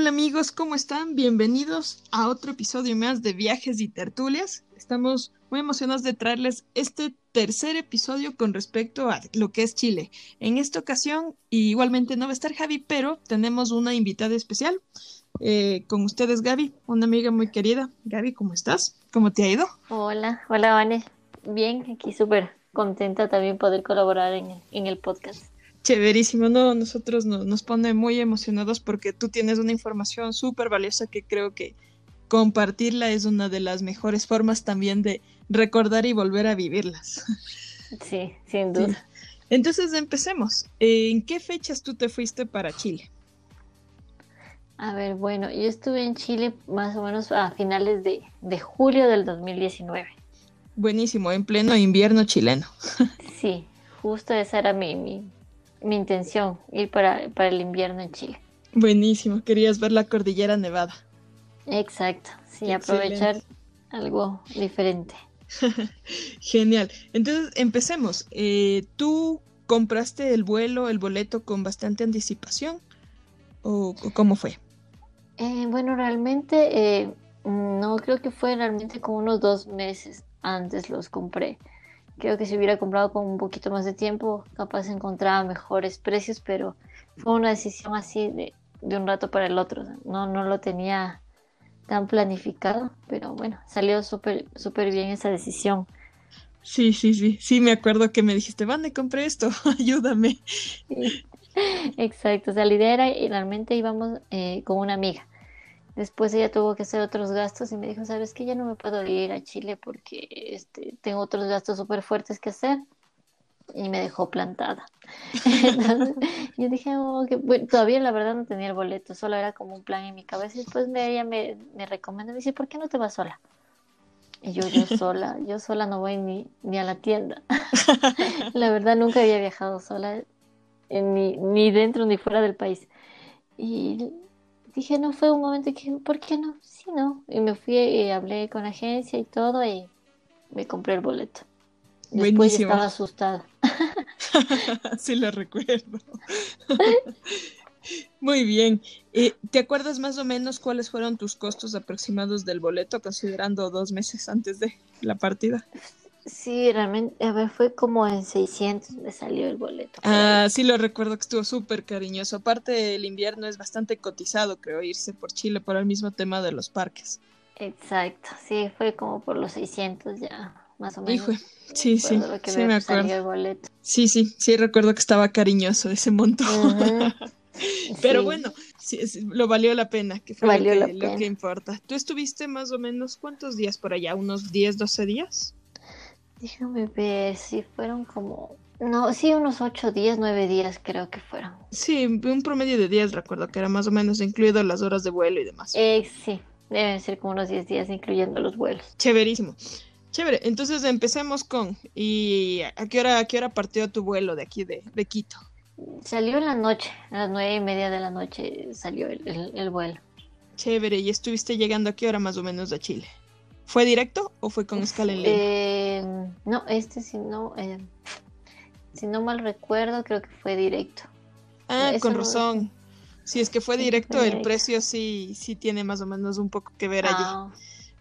Hola amigos, ¿cómo están? Bienvenidos a otro episodio más de Viajes y Tertulias. Estamos muy emocionados de traerles este tercer episodio con respecto a lo que es Chile. En esta ocasión, igualmente no va a estar Javi, pero tenemos una invitada especial. Eh, con ustedes, Gaby, una amiga muy querida. Gaby, ¿cómo estás? ¿Cómo te ha ido? Hola, hola, Vane. Bien, aquí súper contenta también poder colaborar en en el podcast. Chéverísimo, no, nosotros nos pone muy emocionados porque tú tienes una información súper valiosa que creo que compartirla es una de las mejores formas también de recordar y volver a vivirlas. Sí, sin duda. Entonces empecemos. ¿En qué fechas tú te fuiste para Chile? A ver, bueno, yo estuve en Chile más o menos a finales de, de julio del 2019. Buenísimo, en pleno invierno chileno. Sí, justo esa era mi, mi, mi intención, ir para, el invierno en Chile. Buenísimo, querías ver la cordillera nevada. Exacto, sí, aprovechar algo diferente. Genial. Entonces, empecemos. Eh, ¿Tú compraste el vuelo, el boleto con bastante anticipación? ¿O, cómo fue? Eh, bueno, realmente eh, no creo que fue realmente como unos dos meses antes los compré. Creo que si hubiera comprado con un poquito más de tiempo, capaz encontraba mejores precios, pero fue una decisión así de, un rato para el otro. No, no lo tenía tan planificado, pero bueno, salió súper súper bien esa decisión. Sí, sí, sí, sí, me acuerdo que me dijiste, Vane, compré esto, ayúdame. Exacto, o sea, la idea era, y realmente íbamos eh, con una amiga. Después ella tuvo que hacer otros gastos y me dijo, sabes que ya no me puedo ir a Chile porque este, tengo otros gastos súper fuertes que hacer. Y me dejó plantada. Entonces, yo dije, oh, todavía la verdad no tenía el boleto, solo era como un plan en mi cabeza. Y después me, ella me, me recomendó, me dice, ¿por qué no te vas sola? Y yo, yo sola, yo sola no voy ni, ni a la tienda. la verdad nunca había viajado sola, ni, ni dentro ni fuera del país. Y dije, no fue un momento que, ¿por qué no? Sí, no. Y me fui y hablé con la agencia y todo y me compré el boleto. Después estaba asustada. sí, lo recuerdo. Muy bien. Eh, ¿Te acuerdas más o menos cuáles fueron tus costos aproximados del boleto, considerando dos meses antes de la partida? Sí, realmente, a ver, fue como en 600 me salió el boleto. Ah, sí, lo recuerdo que estuvo súper cariñoso. Aparte, el invierno es bastante cotizado, creo, irse por Chile por el mismo tema de los parques. Exacto, sí, fue como por los 600 ya, más o menos. Hijo, sí, sí, sí me acuerdo. Sí, sí, sí, recuerdo que estaba cariñoso ese montón. Pero bueno, sí, lo valió la pena, que fue lo, que, lo que importa. ¿Tú estuviste más o menos cuántos días por allá? ¿Unos 10, 12 días? Déjame ver si fueron como. No, sí, unos ocho días, nueve días creo que fueron. Sí, un promedio de días, recuerdo que era más o menos incluido las horas de vuelo y demás. Eh, sí, deben ser como unos diez días incluyendo los vuelos. Chéverísimo. Chévere, entonces empecemos con. ¿Y a qué hora, a qué hora partió tu vuelo de aquí de, de Quito? Salió en la noche, a las nueve y media de la noche salió el, el vuelo. Chévere, ¿y estuviste llegando a qué hora más o menos de Chile? ¿Fue directo o fue con escala en? Eh, no, este si no, eh, si no mal recuerdo, creo que fue directo. Ah, con razón. Si es que fue directo, el precio sí, sí tiene más o menos un poco que ver allí. Ah.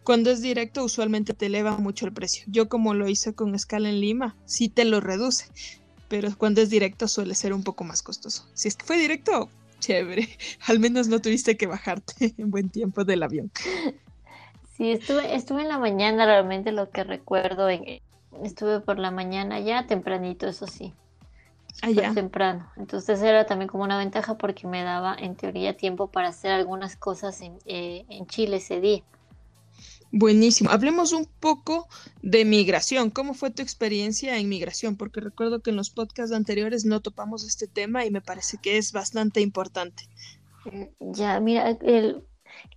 Cuando es directo, usualmente te eleva mucho el precio. Yo como lo hice con escala en Lima, sí te lo reduce. Pero cuando es directo suele ser un poco más costoso. Si es que fue directo, chévere. Al menos no tuviste que bajarte en buen tiempo del avión. Sí, estuve, estuve en la mañana, realmente lo que recuerdo, en, estuve por la mañana ya tempranito, eso sí. Allá. Ah, temprano. Entonces era también como una ventaja porque me daba en teoría tiempo para hacer algunas cosas en, eh, en Chile ese día. Buenísimo. Hablemos un poco de migración. ¿Cómo fue tu experiencia en migración? Porque recuerdo que en los podcasts anteriores no topamos este tema y me parece que es bastante importante. Ya, mira, el,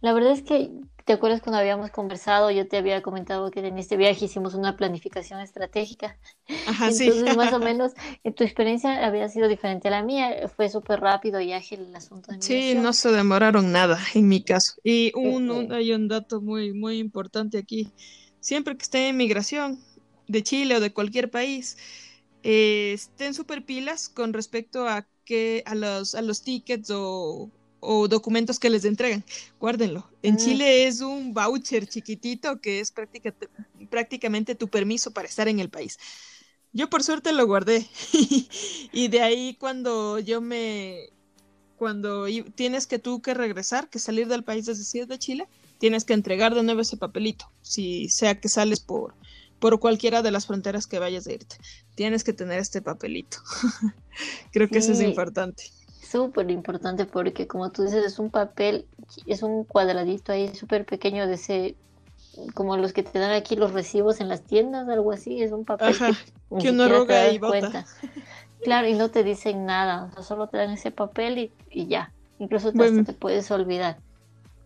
la verdad es que, ¿te acuerdas cuando habíamos conversado? Yo te había comentado que en este viaje hicimos una planificación estratégica. Ajá, Entonces, más o menos, eh, tu experiencia había sido diferente a la mía. Fue súper rápido y ágil el asunto. De sí, no se demoraron nada en mi caso. Y eh, un, eh. hay un dato muy, muy importante aquí. Siempre que estén en migración de Chile o de cualquier país, estén súper pilas con respecto a que a los, a los tickets o o documentos que les entregan. Guárdenlo. En mm. Chile es un voucher chiquitito que es prácticamente tu permiso para estar en el país. Yo por suerte lo guardé. y de ahí cuando yo me... Cuando tienes que tú que regresar, que salir del país, es decir, de Chile, tienes que entregar de nuevo ese papelito, si sea que sales por, por cualquiera de las fronteras que vayas a irte. Tienes que tener este papelito. Creo que eso es importante. Súper importante porque como tú dices, es un papel, es un cuadradito ahí súper pequeño de ese como los que te dan aquí los recibos en las tiendas, algo así, es un papel que, uno roga y bota. Claro, y no te dicen nada, solo te dan ese papel y, ya. Incluso te, te puedes olvidar.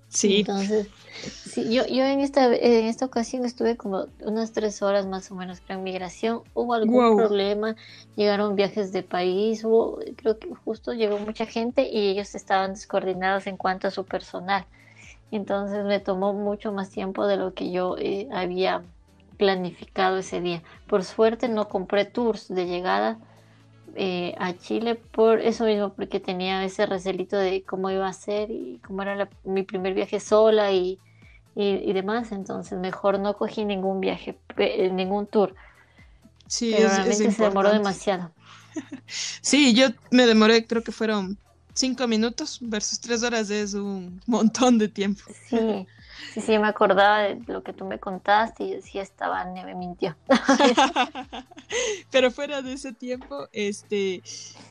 Sí. Entonces, sí, yo, yo en esta en esta ocasión estuve como unas tres horas más o menos en migración. Hubo algún problema, llegaron viajes de país, hubo, creo que justo llegó mucha gente y ellos estaban descoordinados en cuanto a su personal. Entonces me tomó mucho más tiempo de lo que yo eh, había planificado ese día. Por suerte no compré tours de llegada eh, a Chile por eso mismo, porque tenía ese recelito de cómo iba a ser y cómo era mi primer viaje sola y, y, demás. Entonces mejor no cogí ningún viaje, ningún tour. Sí, realmente se demoró demasiado. Sí, yo me demoré, creo que fueron cinco minutos versus tres horas es un montón de tiempo. Sí, sí, sí, me acordaba de lo que tú me contaste y decía estaba, me mintió. Pero fuera de ese tiempo, este,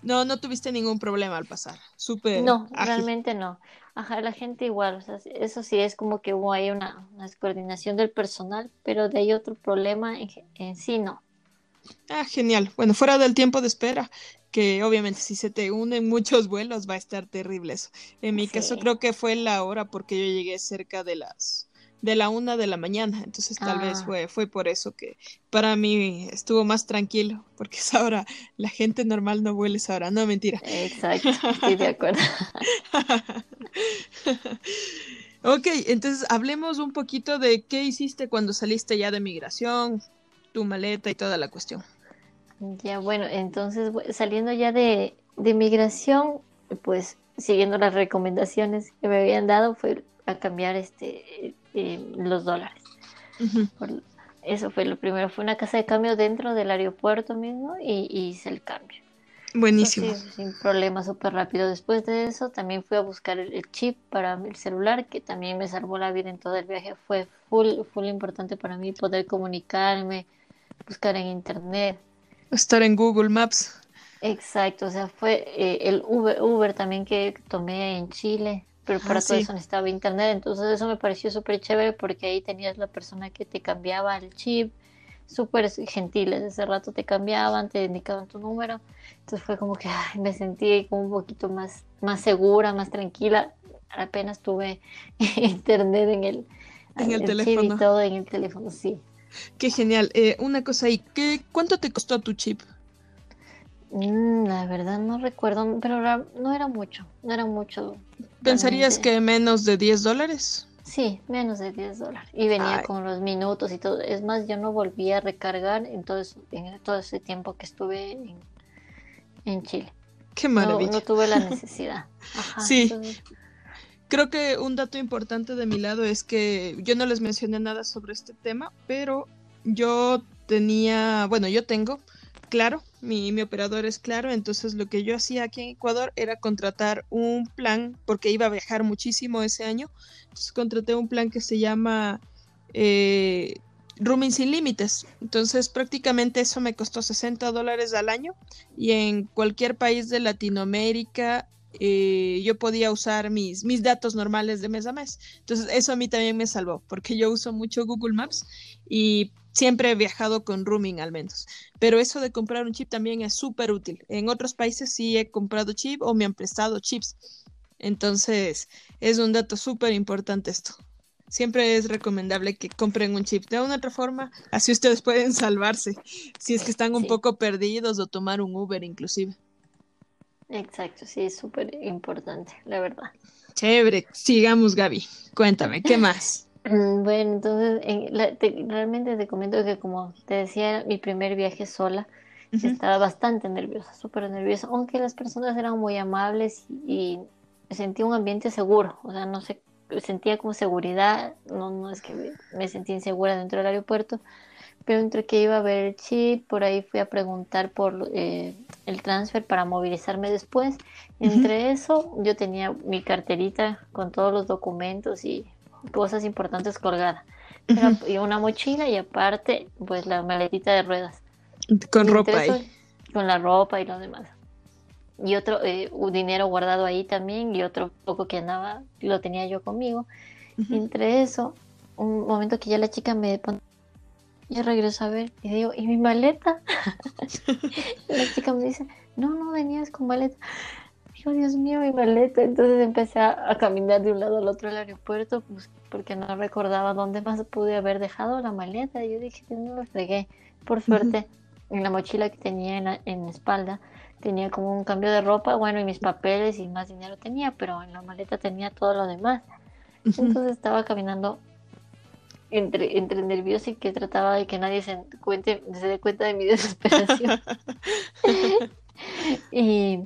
no, no tuviste ningún problema al pasar, súper. No, realmente no. Ajá, la gente igual, o sea, eso sí es como que hubo ahí una, descoordinación del personal, pero de ahí otro problema en sí no. Ah, genial. Bueno, fuera del tiempo de espera, que obviamente si se te unen muchos vuelos va a estar terrible eso. En mi caso creo que fue la hora porque yo llegué cerca de las de la una de la mañana, entonces tal vez ah. fue, fue por eso que para mí estuvo más tranquilo, porque es ahora, la gente normal no vuela esa hora, no mentira. Exacto, estoy de acuerdo. ok, entonces hablemos un poquito de qué hiciste cuando saliste ya de migración, tu maleta y toda la cuestión. Ya, bueno, entonces saliendo ya de, migración, pues siguiendo las recomendaciones que me habían dado, fue a cambiar este eh, los dólares. eso fue lo primero, fue una casa de cambio dentro del aeropuerto mismo y, hice el cambio. Buenísimo. sin problema, súper rápido. Después de eso también fui a buscar el, chip para el celular, que también me salvó la vida en todo el viaje. Fue full, full importante para mí poder comunicarme, buscar en internet, Estar en Google Maps. Exacto, o sea, fue eh, el Uber, Uber también que tomé en Chile, pero para ah, todo eso necesitaba internet, entonces eso me pareció súper chévere porque ahí tenías la persona que te cambiaba el chip, súper gentiles, ese rato te cambiaban, te indicaban tu número, entonces fue como que me sentí como un poquito más, más segura, más tranquila, apenas tuve internet en el, en el, teléfono. y todo en el teléfono, sí. Qué genial. Eh, una cosa ahí, ¿qué, ¿cuánto te costó tu chip? Mm, la verdad no recuerdo, pero no era mucho, no era mucho. ¿Pensarías que menos de 10 dólares? Sí, menos de 10 dólares. Y venía con los minutos y todo. Es más, yo no volví a recargar en todo, en todo ese tiempo que estuve en, Chile. Qué maravilla. No, tuve la necesidad. sí. Creo que un dato importante de mi lado es que yo no les mencioné nada sobre este tema, pero yo tenía, bueno, yo tengo, claro, mi, mi, operador es claro, entonces lo que yo hacía aquí en Ecuador era contratar un plan, porque iba a viajar muchísimo ese año, entonces contraté un plan que se llama eh, Rooming sin límites, entonces prácticamente eso me costó 60 dólares al año y en cualquier país de Latinoamérica eh, yo podía usar mis, mis datos normales de mes a mes. Entonces eso a mí también me salvó, porque yo uso mucho Google Maps y siempre he viajado con rooming al menos. Pero eso de comprar un chip también es súper útil. En otros países sí he comprado chip o me han prestado chips. Entonces es un dato súper importante esto. Siempre es recomendable que compren un chip de una otra forma, así ustedes pueden salvarse si es que están un poco perdidos o tomar un Uber inclusive. Exacto, sí, es súper importante, la verdad. Chévere, sigamos Gaby, cuéntame, ¿qué más? Mm, bueno, entonces realmente te comento que como te decía, mi primer viaje sola, estaba bastante nerviosa, súper nerviosa, aunque las personas eran muy amables y, sentí un ambiente seguro, o sea, no sé, sentía como seguridad, no, no es que me, me sentí insegura dentro del aeropuerto, pero entre que iba a ver el chip, por ahí fui a preguntar por eh, el transfer para movilizarme después. Entre eso, yo tenía mi carterita con todos los documentos y cosas importantes colgada. Y una mochila y aparte, pues la maletita de ruedas. Con ropa ahí. Con la ropa y lo demás. Y otro, eh, un dinero guardado ahí también y otro poco que andaba, lo tenía yo conmigo. Entre eso, un momento que ya la chica me pone yo regreso a ver y digo, ¿y mi maleta? la chica me dice, no, no venías con maleta. Digo, Dios mío, mi maleta. Entonces empecé a, caminar de un lado al otro del aeropuerto pues, porque no recordaba dónde más pude haber dejado la maleta. Yo dije, no lo fregué. Por suerte, en la mochila que tenía en la, en la espalda tenía como un cambio de ropa, bueno, y mis papeles y más dinero tenía, pero en la maleta tenía todo lo demás. Entonces estaba caminando entre, entre nerviosa y que trataba de que nadie se, cuente, se dé cuenta de mi desesperación. y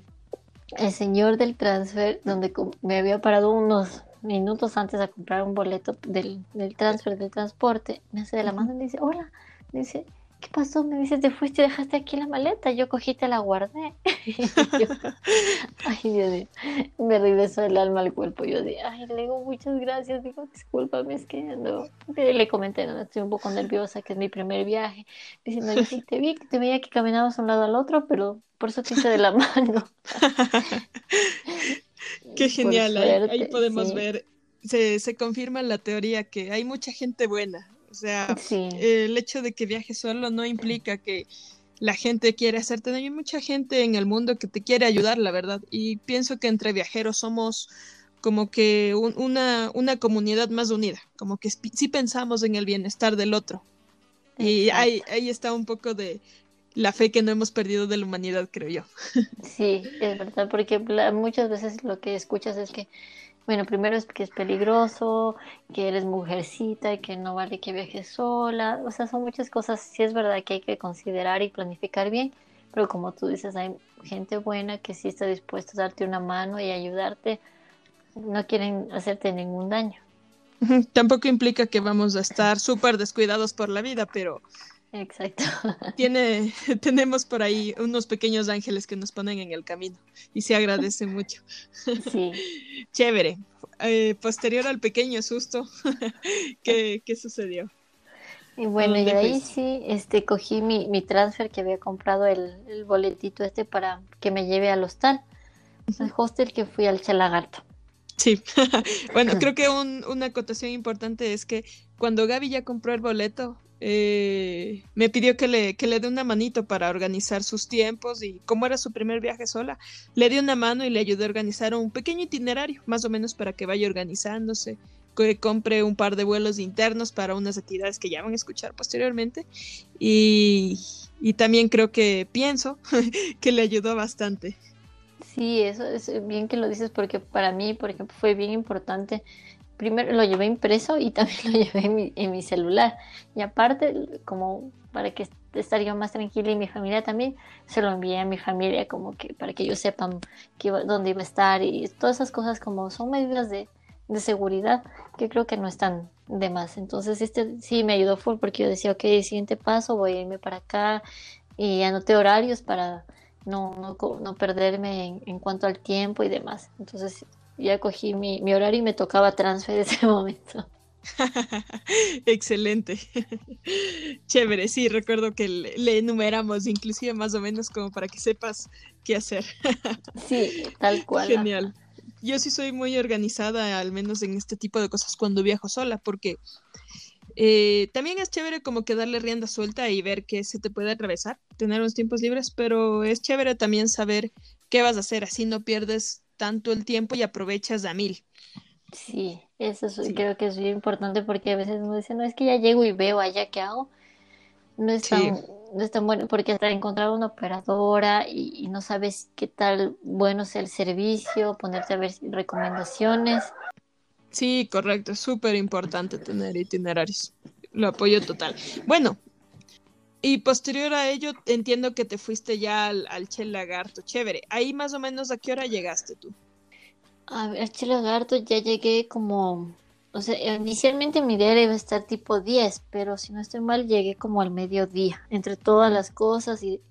el señor del transfer, donde me había parado unos minutos antes a comprar un boleto del, del transfer, del transporte, me hace de la mano y me dice, hola, dice, ¿qué pasó? Me dice, te fuiste y dejaste aquí la maleta. Yo cogí, te la guardé. ay, Dios mío, me regresó el alma al cuerpo. Yo dije, ay, le digo, muchas gracias. Digo, discúlpame, es que no. Le comenté, no, estoy un poco nerviosa, que es mi primer viaje. Diciendo, yo sí te vi, te veía que caminabas de un lado al otro, pero por eso te hice de la mano. Qué genial, ahí, podemos ver, se, se confirma la teoría que hay mucha gente buena o sea, el hecho de que viajes solo no implica que la gente quiere hacerte daño. Hay mucha gente en el mundo que te quiere ayudar, la verdad. Y pienso que entre viajeros somos como que una, una comunidad más unida, como que sí pensamos en el bienestar del otro. Y ahí, ahí está un poco de la fe que no hemos perdido de la humanidad, creo yo. Sí, es verdad, porque muchas veces lo que escuchas es que bueno, primero es que es peligroso, que eres mujercita y que no vale que viajes sola. O sea, son muchas cosas, sí es verdad que hay que considerar y planificar bien, pero como tú dices, hay gente buena que sí está dispuesta a darte una mano y ayudarte. No quieren hacerte ningún daño. Tampoco implica que vamos a estar súper descuidados por la vida, pero Exacto. Tiene, tenemos por ahí unos pequeños ángeles que nos ponen en el camino y se agradece mucho. Sí. Chévere. Eh, posterior al pequeño susto, ¿qué, ¿qué, sucedió? Y bueno, y ahí sí, este, cogí mi, mi transfer que había comprado el, el, boletito este para que me lleve al hostal, el hostel que fui al Chalagarto. Sí, bueno, creo que un, una acotación importante es que cuando Gaby ya compró el boleto, eh, me pidió que le, que le dé una manito para organizar sus tiempos y como era su primer viaje sola, le di una mano y le ayudé a organizar un pequeño itinerario, más o menos para que vaya organizándose, que compre un par de vuelos internos para unas actividades que ya van a escuchar posteriormente y, y también creo que pienso que le ayudó bastante. Sí, eso es bien que lo dices porque para mí, por ejemplo, fue bien importante primero lo llevé impreso y también lo llevé en mi, celular. Y aparte, como para que estar yo más tranquila y mi familia también, se lo envié a mi familia como que para que ellos sepan dónde iba a estar y todas esas cosas como son medidas de, de seguridad que creo que no están de más. Entonces este sí me ayudó full porque yo decía, ok, siguiente paso, voy a irme para acá y anoté horarios para no, no, no perderme en, en, cuanto al tiempo y demás. Entonces ya cogí mi, horario y me tocaba transfer ese momento. Excelente. Chévere, sí, recuerdo que le, enumeramos inclusive más o menos como para que sepas qué hacer. sí, tal cual. Genial. Yo sí soy muy organizada, al menos en este tipo de cosas cuando viajo sola, porque eh, también es chévere como que darle rienda suelta y ver qué se te puede atravesar, tener unos tiempos libres, pero es chévere también saber qué vas a hacer, así no pierdes tanto el tiempo y aprovechas a mil. Sí, eso creo que es muy importante porque a veces uno dice, no, es que ya llego y veo allá qué hago. No es, tan, no es tan bueno porque hasta encontrar una operadora y, no sabes qué tal bueno sea el servicio, ponerte a ver recomendaciones. Sí, correcto, es súper importante tener itinerarios. Lo apoyo total. Bueno, y posterior a ello, entiendo que te fuiste ya al, al Che. Chévere. Ahí más o menos a qué hora llegaste tú. A ver, Lagarto ya llegué como, o sea, inicialmente mi idea iba a estar tipo 10, pero si no estoy mal llegué como al mediodía, entre todas las cosas y,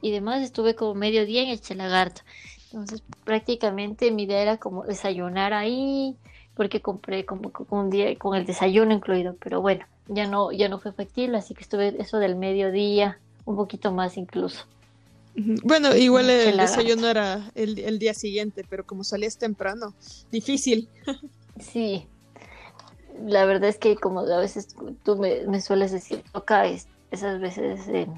y demás estuve como mediodía en el Lagarto. Entonces prácticamente mi idea era como desayunar ahí, porque compré como con, día, con el desayuno incluido, pero bueno, ya no, ya no fue factible, así que estuve eso del mediodía, un poquito más incluso. Bueno, igual el desayuno era el, día siguiente, pero como salías temprano, difícil. Sí, la verdad es que como a veces tú me, sueles decir, toca esas veces eh,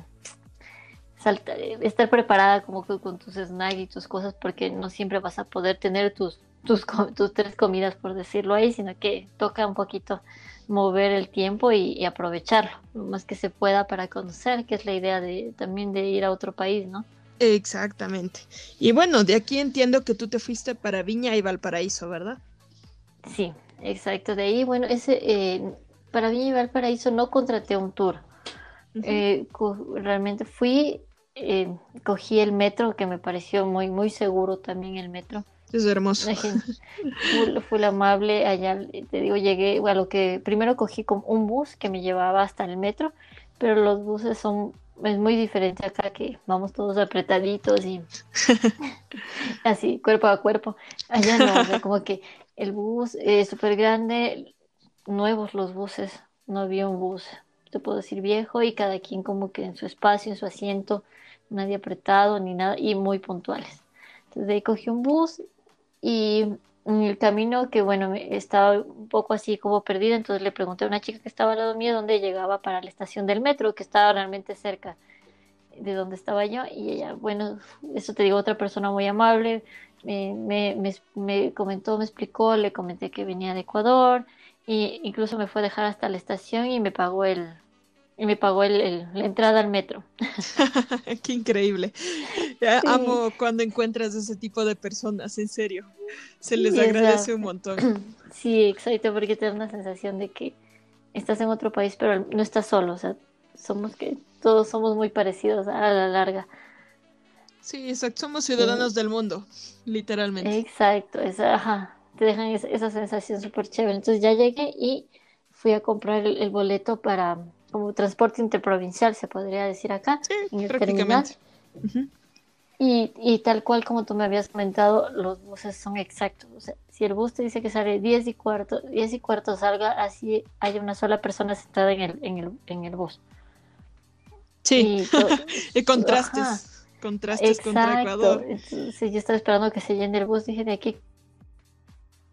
estar preparada como con tus snacks y tus cosas porque no siempre vas a poder tener tus, tus, tus tres comidas, por decirlo ahí, sino que toca un poquito mover el tiempo y, aprovecharlo lo más que se pueda para conocer, que es la idea de también de ir a otro país, ¿no? Exactamente. Y bueno, de aquí entiendo que tú te fuiste para Viña y Valparaíso, ¿verdad? Sí, exacto. De ahí, bueno, ese eh, para Viña y Valparaíso no contraté un tour. Eh, realmente fui, eh, cogí el metro, que me pareció muy, muy seguro también el metro. Es hermoso. Fue, amable, allá te digo, llegué a lo que primero cogí como un bus que me llevaba hasta el metro, pero los buses son, es muy diferente acá que vamos todos apretaditos y así, cuerpo a cuerpo. Allá no, como que el bus es súper grande, nuevos los buses, no había un bus, te puedo decir viejo y cada quien como que en su espacio, en su asiento, nadie apretado ni nada y muy puntuales. Entonces de ahí cogí un bus y en el camino que bueno, estaba un poco así como perdida, entonces le pregunté a una chica que estaba al lado mío dónde llegaba para la estación del metro, que estaba realmente cerca de donde estaba yo, y ella, bueno, eso te digo, otra persona muy amable, me, me, me, comentó, me explicó, le comenté que venía de Ecuador, e incluso me fue a dejar hasta la estación y me pagó el, y me pagó el, la entrada al metro. Qué increíble. Amo cuando encuentras ese tipo de personas, en serio. Se les agradece un montón. Sí, exacto, porque te da una sensación de que estás en otro país, pero no estás solo. O sea, somos que todos somos muy parecidos a la larga. Sí, exacto. Somos ciudadanos del mundo, literalmente. Exacto, esa, ajá, te dejan esa, sensación súper chévere. Entonces ya llegué y fui a comprar el boleto para como transporte interprovincial, se podría decir acá, en el prácticamente. Y, y, tal cual como tú me habías comentado, los buses son exactos. O sea, si el bus te dice que sale 10 y cuarto, 10 y cuarto salga, así hay una sola persona sentada en el, en el, en el bus. Sí, y, contrastes. Contrastes contra Ecuador. Entonces, yo estaba esperando que se llene el bus, dije de aquí.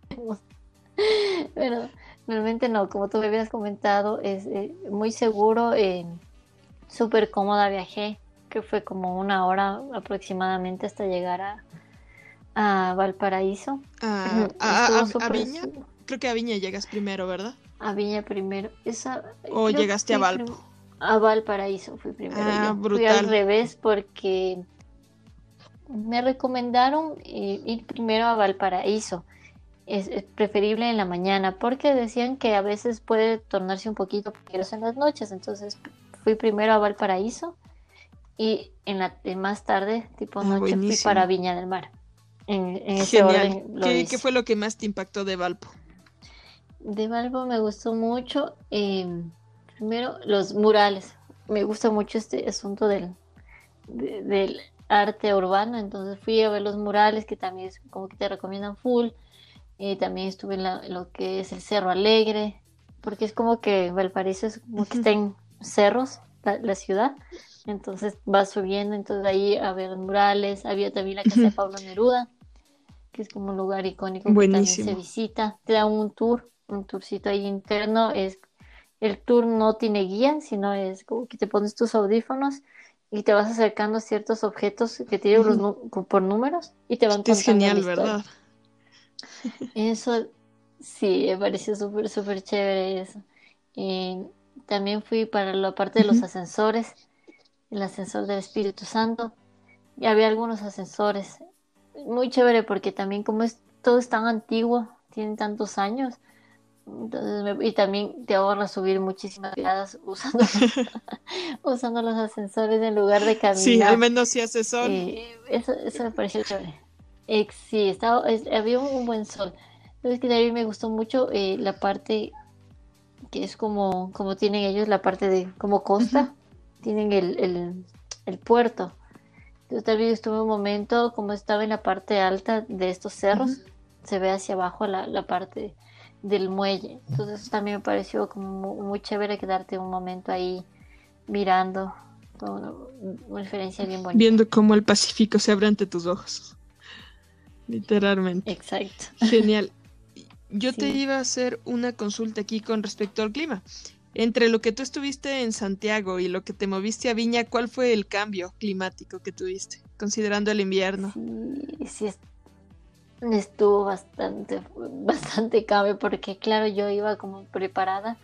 Pero Realmente no, como tú me habías comentado, es eh, muy seguro, eh, súper cómoda viajé, que fue como una hora aproximadamente hasta llegar a, a Valparaíso. a, Viña? Creo que a Viña llegas primero, ¿verdad? A Viña primero. Esa, ¿O llegaste a Valpo? A Valparaíso fui primero. Ah, Fui al revés porque me recomendaron eh, ir primero a Valparaíso es, preferible en la mañana porque decían que a veces puede tornarse un poquito peligroso en las noches. Entonces fui primero a Valparaíso y en la más tarde, tipo ah, noche, fui para Viña del Mar. En, ese orden ¿Qué, fue lo que más te impactó de Valpo? De Valpo me gustó mucho, em, primero los murales. Me gusta mucho este asunto del, del arte urbano, entonces fui a ver los murales que también es como que te recomiendan full y también estuve en, lo que es el Cerro Alegre, porque es como que Valparaíso es como que está en cerros, la, ciudad. Entonces vas subiendo, entonces ahí a ver murales, había también la casa de Pablo Neruda, que es como un lugar icónico que también se visita. Te da un tour, un tourcito ahí interno. Es, el tour no tiene guía, sino es como que te pones tus audífonos y te vas acercando a ciertos objetos que tienen por números y te van contando. Es genial, ¿verdad? Eso sí, me pareció súper, súper chévere eso. Y también fui para la parte de los ascensores, el ascensor del Espíritu Santo. Y había algunos ascensores. Muy chévere porque también como es todo es tan antiguo, tienen tantos años. y también te ahorra subir muchísimas gradas usando, usando los ascensores en lugar de caminar. Sí, al menos si asesor. eso, eso me pareció chévere. Sí, estaba, había un buen sol. Es que de me gustó mucho eh, la parte que es como, como tienen ellos, la parte de como costa, tienen el, el, puerto. Yo también estuve un momento, como estaba en la parte alta de estos cerros, se ve hacia abajo la, la parte del muelle. Entonces eso también me pareció como muy, chévere quedarte un momento ahí mirando. una referencia bien bonita. Viendo cómo el Pacífico se abre ante tus ojos. Literalmente. Exacto. Genial. Yo te iba a hacer una consulta aquí con respecto al clima. Entre lo que tú estuviste en Santiago y lo que te moviste a Viña, ¿cuál fue el cambio climático que tuviste, considerando el invierno? Sí, sí, estuvo bastante, bastante cabe porque claro, yo iba como preparada.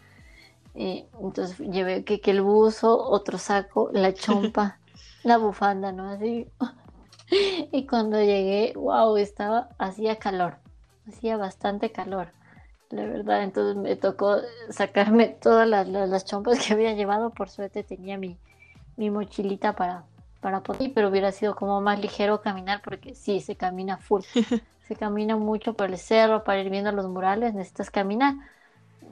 Eh, entonces llevé que, que, el buzo, otro saco, la chompa, la bufanda, ¿no? Así. y cuando llegué, wow, estaba, hacía calor, hacía bastante calor, la verdad. Entonces me tocó sacarme todas las, las, chompas que había llevado. Por suerte tenía mi, mi mochilita para, para poder, pero hubiera sido como más ligero caminar porque sí, se camina full. se camina mucho por el cerro para ir viendo los murales, necesitas caminar.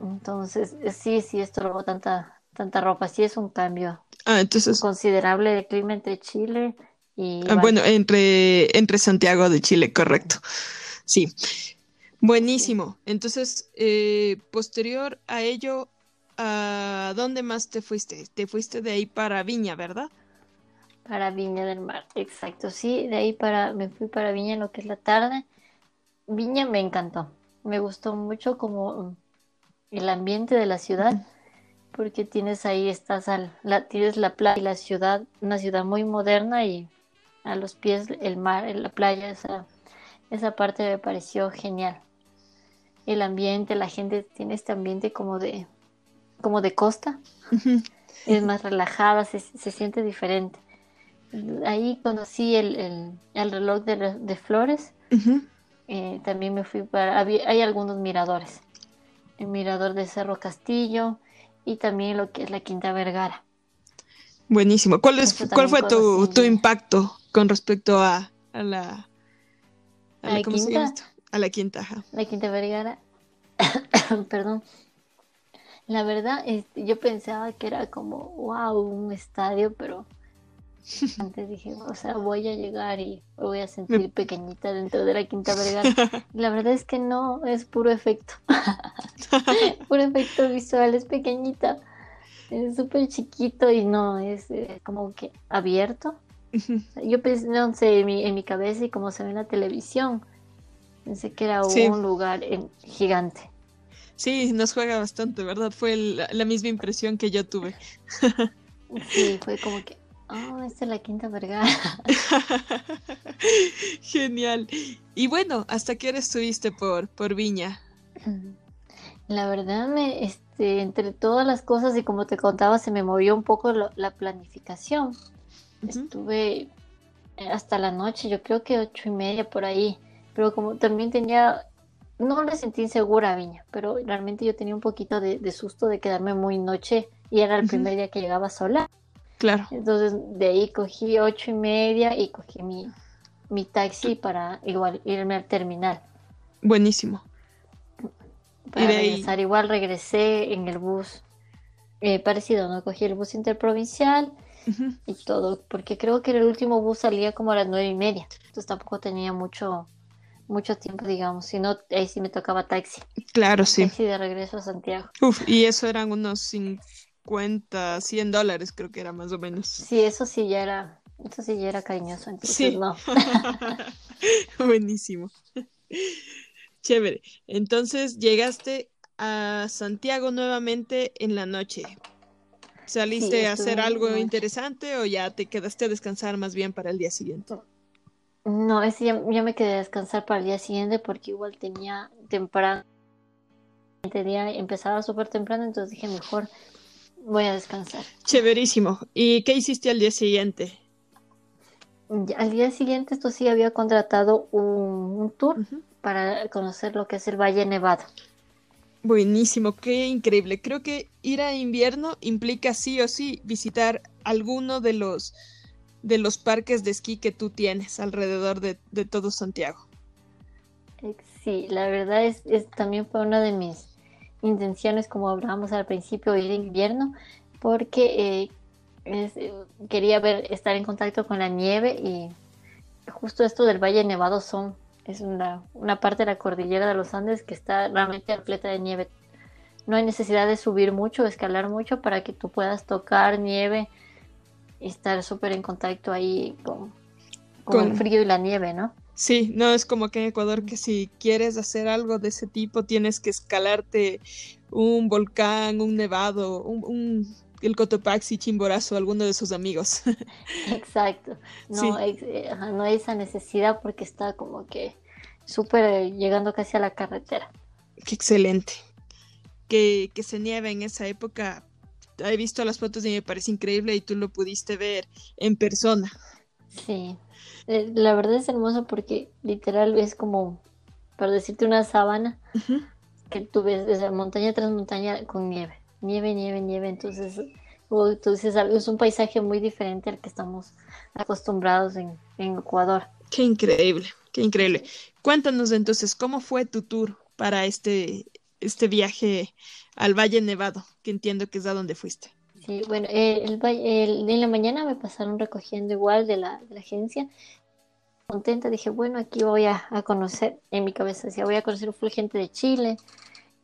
Entonces, eh, sí, sí, esto luego tanta, tanta ropa, sí es un cambio ah, entonces... considerable de clima entre Chile y... Ah, bueno, entre, entre Santiago de Chile, correcto. Sí. Buenísimo. Entonces, eh, posterior a ello, ¿a dónde más te fuiste? Te fuiste de ahí para Viña, ¿verdad? Para Viña del Mar, exacto. Sí, de ahí para, me fui para Viña en lo que es la tarde. Viña me encantó. Me gustó mucho como el ambiente de la ciudad, porque tienes ahí, estás al, la, tienes la playa y la ciudad, una ciudad muy moderna y a los pies el mar, la playa, esa, esa parte me pareció genial. El ambiente, la gente tiene este ambiente como de, como de costa, es más relajada, se, siente diferente. Ahí conocí el, el, reloj de, flores. Eh, también me fui para, hay algunos miradores, el mirador de Cerro Castillo y también lo que es la Quinta Vergara. Buenísimo. ¿Cuál, es, ¿cuál fue tu, tu, impacto con respecto a, a la, a la, quinta? A la Quinta. La Quinta Vergara. Perdón. La verdad, yo pensaba que era como, wow, un estadio, pero antes dije, o sea, voy a llegar y voy a sentir pequeñita dentro de la Quinta Vergara. La verdad es que no, es puro efecto. puro efecto visual, es pequeñita. Es súper chiquito y no, es eh, como que abierto. Yo pensé, no sé, en mi, en mi cabeza y como se ve en la televisión, pensé que era un lugar gigante. Sí, nos juega bastante, ¿verdad? Fue la misma impresión que yo tuve. sí, fue como que, Oh, esta es la Quinta Vergara. Genial. Y bueno, ¿hasta qué hora estuviste por, por Viña? La verdad, me, este, entre todas las cosas y como te contaba, se me movió un poco la planificación. Estuve hasta la noche, yo creo que ocho y media por ahí. Pero como también tenía, no me sentí insegura Viña, pero realmente yo tenía un poquito de, susto de quedarme muy noche y era el primer día que llegaba sola. Claro. Entonces de ahí cogí ocho y media y cogí mi, mi taxi para igual irme al terminal. Buenísimo. Para regresar, igual regresé en el bus eh, parecido, ¿no? Cogí el bus interprovincial y todo, porque creo que el último bus salía como a las nueve y media, entonces tampoco tenía mucho mucho tiempo, digamos, si no, ahí sí me tocaba taxi. Claro, sí. Taxi de regreso a Santiago. Uf, y eso eran unos 50, 100 dólares creo que era más o menos. Sí, eso sí ya era, eso sí ya era cariñoso, entonces sí. no. Buenísimo. Chévere. Entonces llegaste a Santiago nuevamente en la noche. ¿Saliste a hacer algo interesante o ya te quedaste a descansar más bien para el día siguiente? No, es ya, ya me quedé a descansar para el día siguiente porque igual tenía temprano. El día empezaba súper temprano, entonces dije mejor Voy a descansar. Chéverísimo. ¿Y qué hiciste al día siguiente? Al día siguiente, esto sí había contratado un, tour para conocer lo que es el Valle Nevado. Buenísimo, qué increíble. Creo que ir a invierno implica sí o sí visitar alguno de los de los parques de esquí que tú tienes alrededor de, todo Santiago. Sí, la verdad es, es, también fue una de mis intenciones, como hablábamos al principio, ir en invierno, porque eh, quería ver, estar en contacto con la nieve y justo esto del Valle Nevado son, es una, una parte de la cordillera de los Andes que está realmente repleta de nieve. No hay necesidad de subir mucho, escalar mucho para que tú puedas tocar nieve y estar súper en contacto ahí con, con, el frío y la nieve, ¿no? Sí, no es como que en Ecuador que si quieres hacer algo de ese tipo tienes que escalarte un volcán, un nevado, un el Cotopaxi, Chimborazo, alguno de sus amigos. Exacto. No, eh, no hay esa necesidad porque está como que súper eh, llegando casi a la carretera. Qué excelente. Que, que se nieve en esa época. He visto las fotos y me parece increíble y tú lo pudiste ver en persona. Sí. Eh, la verdad es hermoso porque literal es como, para decirte, una sabana que tú ves desde montaña tras montaña con nieve nieve, nieve, nieve. Entonces, entonces es un paisaje muy diferente al que estamos acostumbrados en, Ecuador. Qué increíble, qué increíble. Cuéntanos entonces, ¿cómo fue tu tour para este, este viaje al Valle Nevado, que entiendo que es a donde fuiste? Sí, bueno, el, en la mañana me pasaron recogiendo igual de la, de la agencia contenta, dije, bueno, aquí voy a, a, conocer, en mi cabeza decía, voy a conocer un gente de Chile,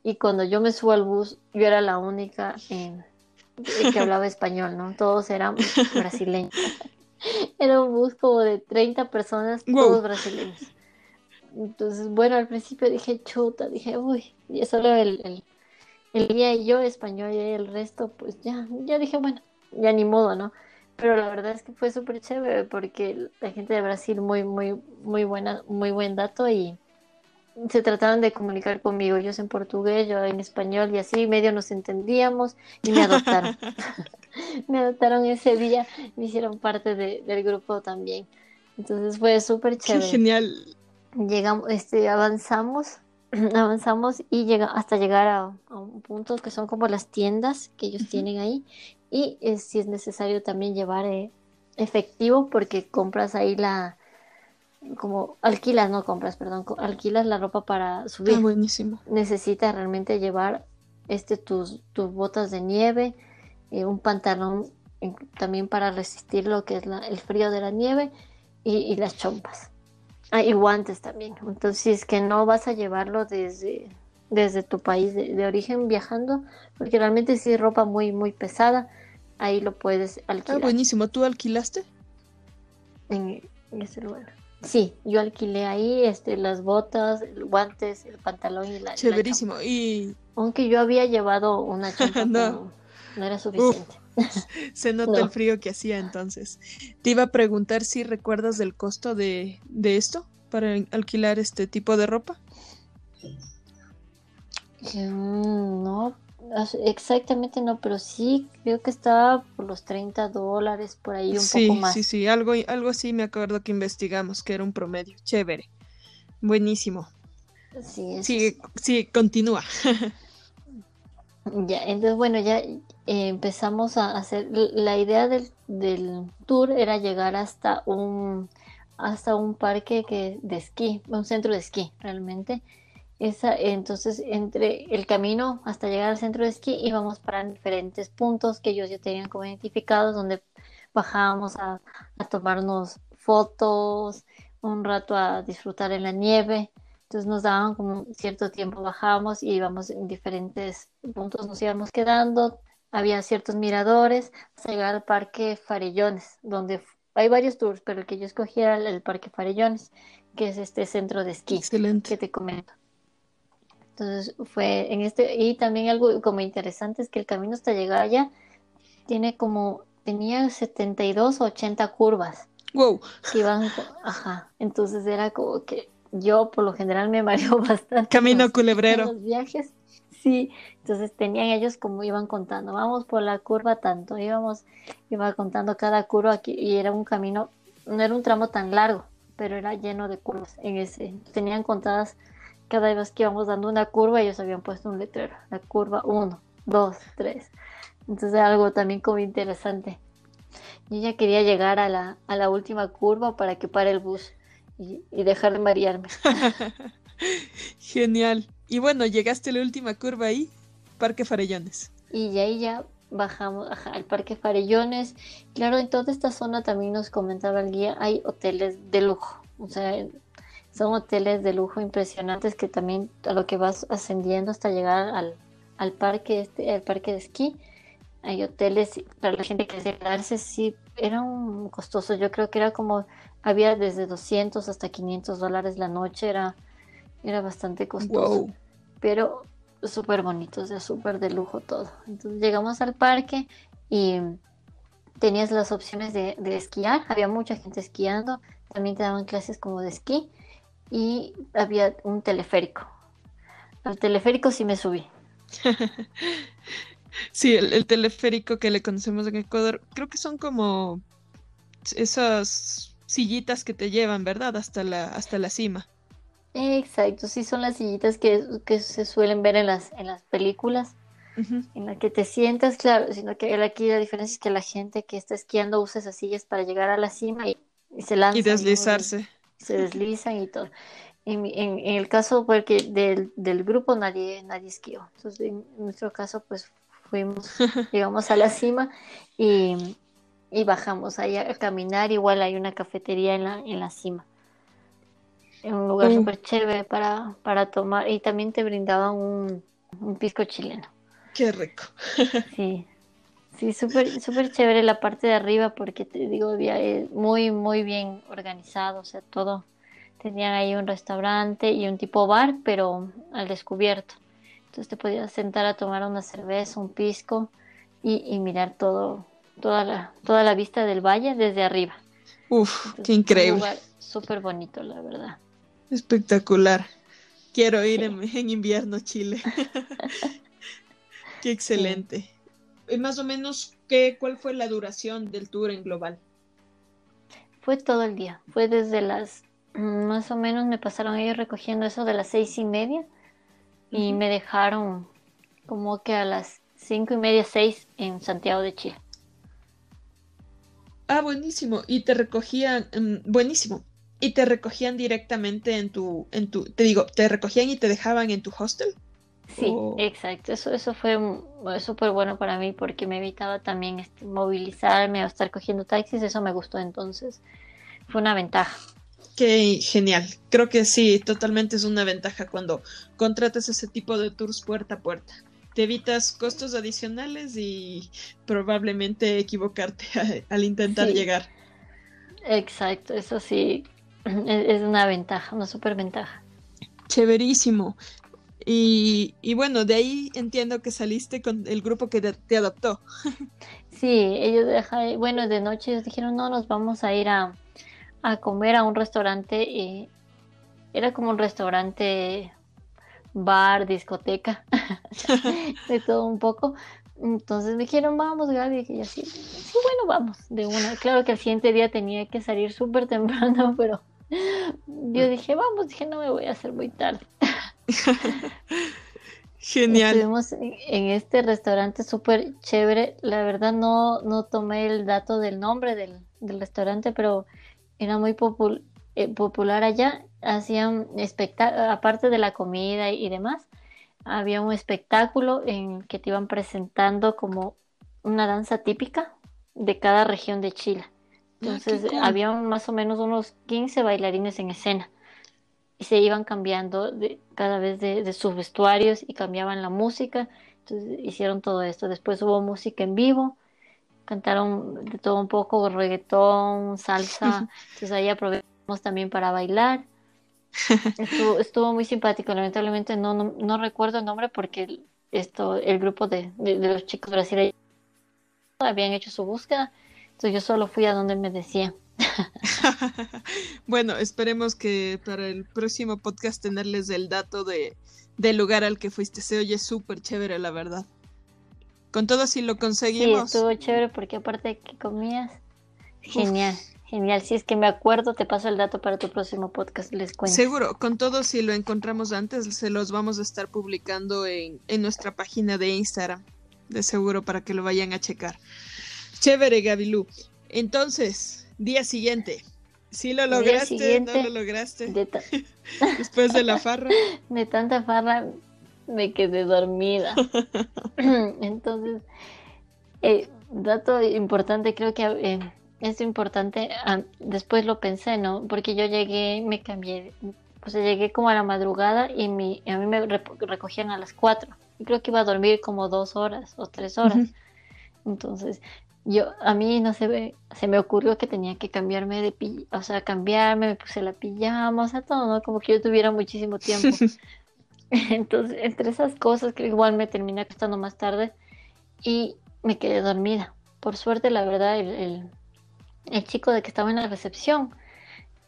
y cuando yo me subo al bus, yo era la única que hablaba español, ¿no? Todos eran brasileños. era un bus como de 30 personas, todos brasileños. Entonces, bueno, al principio dije, chuta, dije, uy, y solo el, el, día y yo español y el resto, pues ya, ya dije, bueno, ya ni modo, ¿no? Pero la verdad es que fue súper chévere porque la gente de Brasil muy, muy, muy buena, muy buen dato y se trataron de comunicar conmigo, ellos en portugués, yo en español y así medio nos entendíamos y me adoptaron. me adoptaron ese día, me hicieron parte del grupo también. Entonces fue súper chévere. genial. Llegamos, este, avanzamos, avanzamos y llega, hasta llegar a, un punto que son como las tiendas que ellos tienen ahí y eh, si es necesario también llevar eh, efectivo porque compras ahí la como alquilas, no compras, perdón, alquilas la ropa para subir. Ah, buenísimo. Necesitas realmente llevar este tus, tus botas de nieve, eh, un pantalón también para resistir lo que es el frío de la nieve y, las chompas. Ah, y guantes también. Entonces, si es que no vas a llevarlo desde, desde tu país de, origen viajando, porque realmente si es ropa muy, muy pesada, ahí lo puedes ah, alquilar. Ah, buenísimo. ¿Tú alquilaste? En, en ese lugar. Sí, yo alquilé ahí este, las botas, guantes, el pantalón y la. Chéverísimo. y. Aunque yo había llevado una chompa, no. no era suficiente. se nota el frío que hacía entonces. Te iba a preguntar si recuerdas del costo de, de esto para alquilar este tipo de ropa. Mm, no, Exactamente no, pero sí creo que estaba por los 30 dólares, por ahí un poco más. Sí, sí, algo, algo así me acuerdo que investigamos, que era un promedio. Chévere. Buenísimo. Sí, sí, sí, continúa. ya, entonces bueno, ya eh, empezamos a hacer, la idea del, del, tour era llegar hasta un, hasta un parque que, de esquí, un centro de esquí realmente esa, entonces, entre el camino hasta llegar al centro de esquí íbamos para diferentes puntos que ellos ya tenían como identificados, donde bajábamos a, tomarnos fotos, un rato a disfrutar en la nieve. Entonces nos daban como cierto tiempo, bajábamos y íbamos en diferentes puntos, nos íbamos quedando. Había ciertos miradores hasta llegar al Parque Farellones, donde hay varios tours, pero el que yo escogí era el, Parque Farellones, que es este centro de esquí que te comento. Entonces fue en este, y también algo como interesante es que el camino hasta llegar allá tiene como, tenía 72 o 80 curvas. Wow. Que iban, ajá, entonces era como que yo por lo general me mareo bastante. Camino culebrero. los viajes, sí, entonces tenían ellos como iban contando, vamos por la curva tanto, íbamos, iba contando cada curva aquí y era un camino, no era un tramo tan largo, pero era lleno de curvas en ese, tenían contadas cada vez que íbamos dando una curva, ellos habían puesto un letrero, la curva 1, 2, 3. Entonces algo también como interesante. Yo ya quería llegar a la, a la última curva para que pare el bus y, dejar de marearme. Genial. Y bueno, llegaste a la última curva ahí, Parque Farellones. Y ahí ya bajamos al Parque Farellones. Claro, en toda esta zona también nos comentaba el guía, hay hoteles de lujo. O sea, son hoteles de lujo impresionantes que también a lo que vas ascendiendo hasta llegar al, al parque este, al parque de esquí. Hay hoteles para la gente que quiere quedarse, sí, eran costosos. Yo creo que era como, había desde 200 hasta 500 dólares la noche, era, era bastante costoso. Pero súper bonito, o sea, súper de lujo todo. Entonces llegamos al parque y tenías las opciones de, de, esquiar, había mucha gente esquiando, también te daban clases como de esquí y había un teleférico. Al teleférico sí me subí. sí, el, teleférico que le conocemos en Ecuador, creo que son como esas sillitas que te llevan, ¿verdad? Hasta la, hasta la cima. Exacto, sí son las sillitas que, se suelen ver en las, en las películas, en las que te sientas, claro, sino que aquí la diferencia es que la gente que está esquiando usa esas sillas para llegar a la cima y, se lanza. Y deslizarse. Se deslizan y todo. En, en, el caso porque del, del, grupo nadie, nadie esquió. Entonces, en nuestro caso, pues fuimos, llegamos a la cima y, y bajamos ahí a caminar. Igual hay una cafetería en la, en la cima. En un lugar mm. súper chévere para, para tomar. Y también te brindaban un, un pisco chileno. Qué rico. sí, sí, súper super chévere la parte de arriba porque te digo, había eh, muy, muy bien organizado. O sea, todo Tenían ahí un restaurante y un tipo bar, pero al descubierto. Entonces te podías sentar a tomar una cerveza, un pisco y, mirar todo, toda la, toda la vista del valle desde arriba. Uf, qué increíble. Súper bonito, la verdad. Espectacular. Quiero ir en, invierno Chile. qué excelente. Más o menos, ¿qué, ¿cuál fue la duración del tour en global? Fue todo el día. Fue desde las Mm, más o menos me pasaron ellos recogiendo eso de las seis y media y me dejaron como que a las cinco y media, seis en Santiago de Chile. Ah, buenísimo. Y te recogían, mm, buenísimo. Y te recogían directamente en tu, en tu, te digo, te recogían y te dejaban en tu hostel. Sí, exacto. Eso, eso fue súper bueno para mí porque me evitaba también este, movilizarme o estar cogiendo taxis. Eso me gustó entonces. Fue una ventaja. Qué genial. Creo que sí, totalmente es una ventaja cuando contratas ese tipo de tours puerta a puerta. Te evitas costos adicionales y probablemente equivocarte al intentar llegar. Exacto, eso sí, es una ventaja, una súper ventaja. Chéverísimo. Y, y, bueno, de ahí entiendo que saliste con el grupo que te, adoptó. Sí, ellos dejaron, bueno, de noche ellos dijeron, no, nos vamos a ir a, a comer a un restaurante. y era como un restaurante, bar, discoteca, de todo un poco. Entonces me dijeron, vamos, Gaby. Y así, sí, bueno, vamos, de una. Claro que el siguiente día tenía que salir súper temprano, pero yo dije, vamos, dije, no me voy a hacer muy tarde. Genial. Estuvimos en este restaurante súper chévere. La verdad no, no tomé el dato del nombre del, del restaurante, pero era muy eh, popular allá. Hacían espectáculos, aparte de la comida y, demás, había un espectáculo en que te iban presentando como una danza típica de cada región de Chile. Ah, Entonces había más o menos unos 15 bailarines en escena se iban cambiando de, cada vez de, de, sus vestuarios y cambiaban la música. Entonces hicieron todo esto. Después hubo música en vivo cantaron de todo un poco, reggaetón, salsa, entonces ahí aprovechamos también para bailar. Estuvo, muy simpático, lamentablemente no, no, recuerdo el nombre porque el, esto, el grupo de, los chicos brasileños habían hecho su búsqueda, entonces yo solo fui a donde me decía. bueno, esperemos que para el próximo podcast tenerles el dato de, del lugar al que fuiste. Se oye súper chévere, la verdad. Con todo, si lo conseguimos. Sí, estuvo chévere porque aparte de que comías, genial. Genial, si es que me acuerdo, te paso el dato para tu próximo podcast, les cuento. Seguro, con todo, si lo encontramos antes, se los vamos a estar publicando en, en nuestra página de Instagram, de seguro, para que lo vayan a checar. Chévere, Gabilú. Entonces, día siguiente. ¿Sí lo lograste? ¿No lo lograste? Después de la farra. De tanta farra me quedé dormida. Entonces, eh, dato importante, creo que eh, es importante, ah, después lo pensé, ¿no? Porque yo llegué, me cambié, o sea, llegué como a la madrugada y mi, a mí me recogían a las 4. Y creo que iba a dormir como dos horas o tres horas. Entonces, yo, a mí no se ve, se me ocurrió que tenía que cambiarme de pijama, o sea, cambiarme, me puse la pijama, o sea, todo, ¿no? Como que yo tuviera muchísimo tiempo. Entonces, entre esas cosas que igual me terminé acostando más tarde y me quedé dormida. Por suerte, la verdad, el, el, chico de que estaba en la recepción,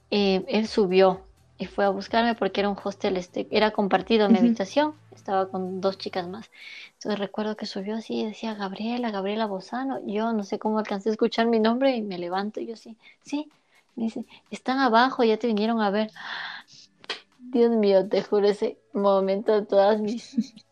eh, él subió y fue a buscarme porque era un hostel, este, era compartido mi habitación, estaba con dos chicas más. Entonces recuerdo que subió así y decía Gabriela, Gabriela Bozano. Yo no sé cómo alcancé a escuchar mi nombre y me levanto. Y yo sí, sí. Me dice, están abajo, ya te vinieron a ver. Dios mío, te juro, ese momento de todas mis...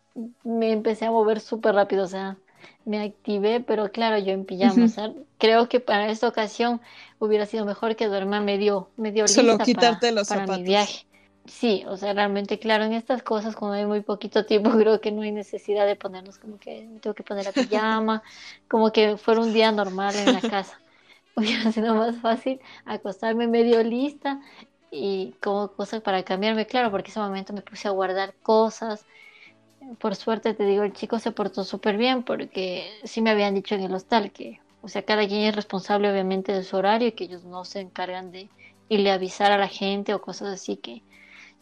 Me empecé a mover súper rápido, o sea, me activé, pero claro, yo en pijama. O sea, creo que para esta ocasión hubiera sido mejor que duerma medio, medio lista Solo quitarte los para zapatos. mi viaje. Sí, o sea, realmente, claro, en estas cosas, cuando hay muy poquito tiempo, creo que no hay necesidad de ponernos como que me tengo que poner la pijama, como que fuera un día normal en la casa. Hubiera sido más fácil acostarme medio lista y como cosas para cambiarme, claro, porque ese momento me puse a guardar cosas. Por suerte, te digo, el chico se portó súper bien porque sí me habían dicho en el hostal que, o sea, cada quien es responsable obviamente de su horario y que ellos no se encargan de irle a avisar a la gente o cosas así que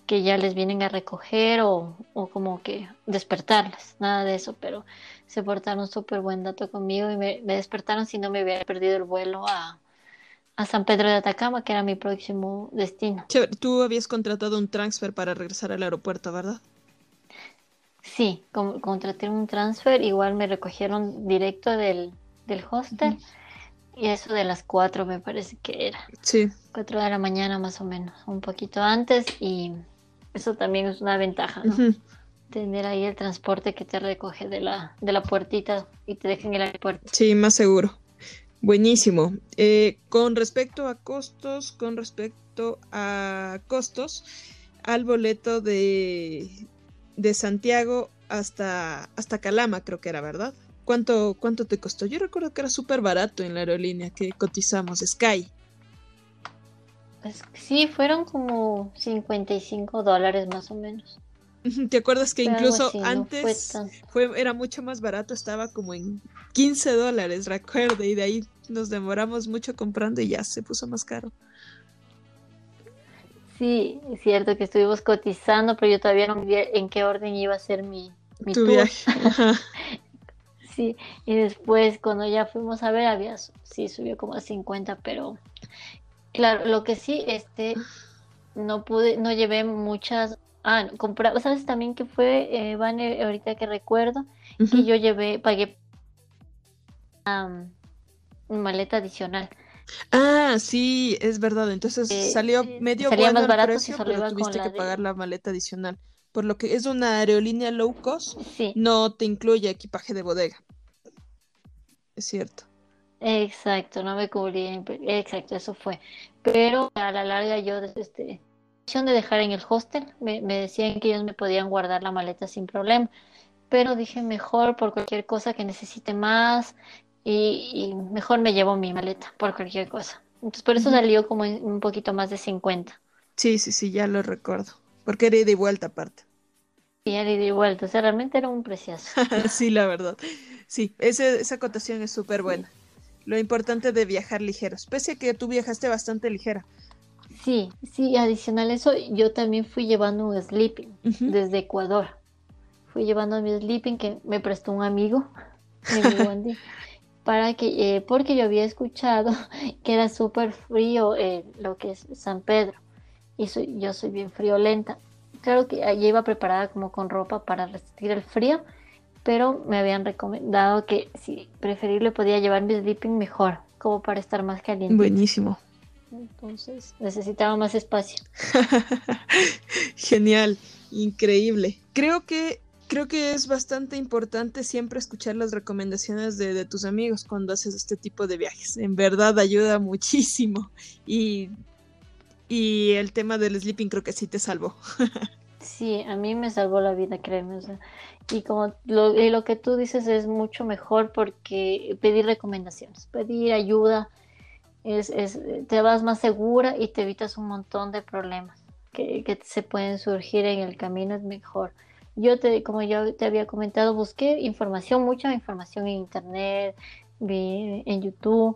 que ya les vienen a recoger o, o como que despertarlas, nada de eso, pero se portaron súper buen dato conmigo y me, despertaron si no me hubiera perdido el vuelo a, a, San Pedro de Atacama, que era mi próximo destino. Tú habías contratado un transfer para regresar al aeropuerto, ¿verdad? Sí, contraté un transfer, igual me recogieron directo del, del hostel. Y eso de las cuatro me parece que era. Sí. Cuatro de la mañana más o menos, un poquito antes y eso también es una ventaja, ¿no? Tener ahí el transporte que te recoge de la, de la puertita y te deja en el aeropuerto. Sí, más seguro. Buenísimo. Eh, con respecto a costos, con respecto a costos, al boleto de, de Santiago hasta, hasta Calama, creo que era, ¿verdad? ¿Cuánto, ¿Cuánto te costó? Yo recuerdo que era súper barato en la aerolínea que cotizamos, Sky. Sí, fueron como 55 dólares más o menos. ¿Te acuerdas que incluso antes fue, era mucho más barato? Estaba como en 15 dólares, recuerdo, y de ahí nos demoramos mucho comprando y ya se puso más caro. Sí, es cierto que estuvimos cotizando, pero yo todavía no vi en qué orden iba a ser mi, mi tu viaje. sí, y después cuando ya fuimos a ver, había, sí, subió como a 50, pero Claro, lo que sí, este, no pude, no llevé muchas, ah, compraba, ¿sabes también que fue, eh, ahorita que recuerdo, que yo llevé, pagué una maleta adicional. Ah, sí, es verdad. Entonces eh, salió medio salía más barato precio, pero tuviste que pagar la maleta adicional. Por lo que es una aerolínea low cost, no te incluye equipaje de bodega. Es cierto. Exacto, no me cubrí, exacto, eso fue. Pero a la larga yo este de dejar en el hostel, me, decían que ellos me podían guardar la maleta sin problema, pero dije mejor por cualquier cosa que necesite más y, mejor me llevo mi maleta por cualquier cosa. Entonces por eso salió como un poquito más de 50. Sí, sí, sí, ya lo recuerdo, porque era ida y vuelta aparte. Sí, era ida y vuelta, o sea, realmente era un precioso. sí, la verdad. Sí, ese, esa acotación es súper buena lo importante de viajar ligeros, pese a que tú viajaste bastante ligera. Sí, sí, adicional a eso, yo también fui llevando un sleeping desde Ecuador. Fui llevando mi sleeping que me prestó un amigo, para que, eh, porque yo había escuchado que era súper frío eh, lo que es San Pedro, y soy, yo soy bien friolenta. Claro que allí iba preparada como con ropa para resistir el frío, pero me habían recomendado que si preferible podía llevar mi sleeping mejor, como para estar más caliente. Buenísimo. Entonces necesitaba más espacio. Genial, increíble. Creo que creo que es bastante importante siempre escuchar las recomendaciones de, tus amigos cuando haces este tipo de viajes. En verdad ayuda muchísimo. Y, y el tema del sleeping creo que sí te salvó. sí, a mí me salvó la vida, créeme. y como lo, y lo que tú dices es mucho mejor porque pedir recomendaciones, pedir ayuda, es, es, te vas más segura y te evitas un montón de problemas que, que se pueden surgir en el camino, es mejor. Yo, te, como yo te había comentado, busqué información, mucha información en internet, en YouTube,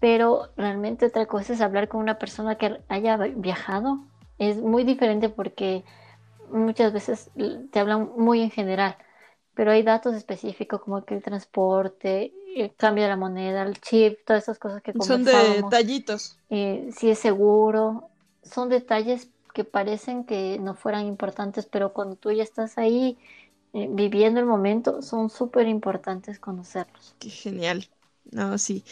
pero realmente otra cosa es hablar con una persona que haya viajado. Es muy diferente porque muchas veces te hablan muy en general, pero hay datos específicos como que el transporte, el cambio de la moneda, el chip, todas esas cosas que Son detallitos. Eh, si es seguro, son detalles que parecen que no fueran importantes, pero cuando tú ya estás ahí eh, viviendo el momento, son súper importantes conocerlos. Qué genial. No, sí.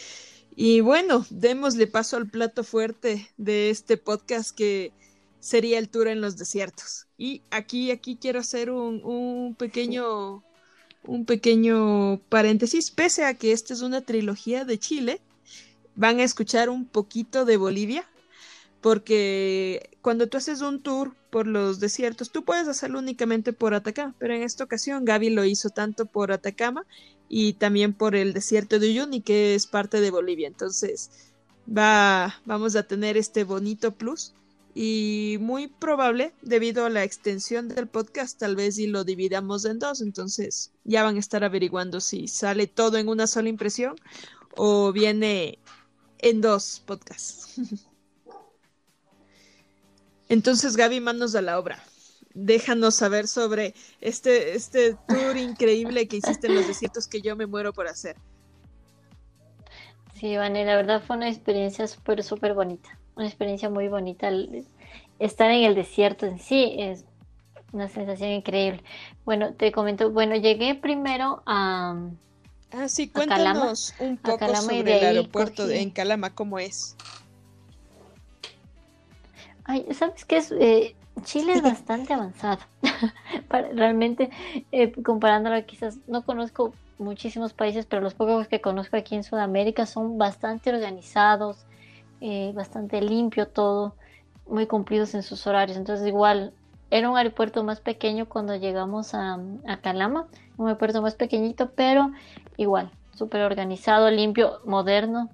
Y bueno, démosle paso al plato fuerte de este podcast que sería el tour en los desiertos. Y aquí, aquí quiero hacer un, un pequeño, un pequeño paréntesis, pese a que esta es una trilogía de Chile, van a escuchar un poquito de Bolivia, porque cuando tú haces un tour por los desiertos, tú puedes hacerlo únicamente por Atacama, pero en esta ocasión Gaby lo hizo tanto por Atacama y también por el desierto de Uyuni, que es parte de Bolivia. Entonces, va, vamos a tener este bonito plus y muy probable, debido a la extensión del podcast, tal vez y lo dividamos en dos, entonces ya van a estar averiguando si sale todo en una sola impresión o viene en dos podcasts. Entonces, Gaby, manos a la obra. Déjanos saber sobre este, este tour increíble que hiciste en los desiertos que yo me muero por hacer. Sí, Vane, la verdad fue una experiencia súper, súper bonita. Una experiencia muy bonita. Estar en el desierto en sí es una sensación increíble. Bueno, te comento, bueno, llegué primero a... Ah, sí, cuéntanos un poco sobre el aeropuerto en Calama, ¿cómo es? Ay, ¿sabes qué es? Eh, Chile es bastante avanzado. realmente, eh, comparándolo quizás, no conozco muchísimos países, pero los pocos que conozco aquí en Sudamérica son bastante organizados, eh, bastante limpio todo, muy cumplidos en sus horarios. Entonces, igual, era un aeropuerto más pequeño cuando llegamos a, Calama, un aeropuerto más pequeñito, pero igual, súper organizado, limpio, moderno.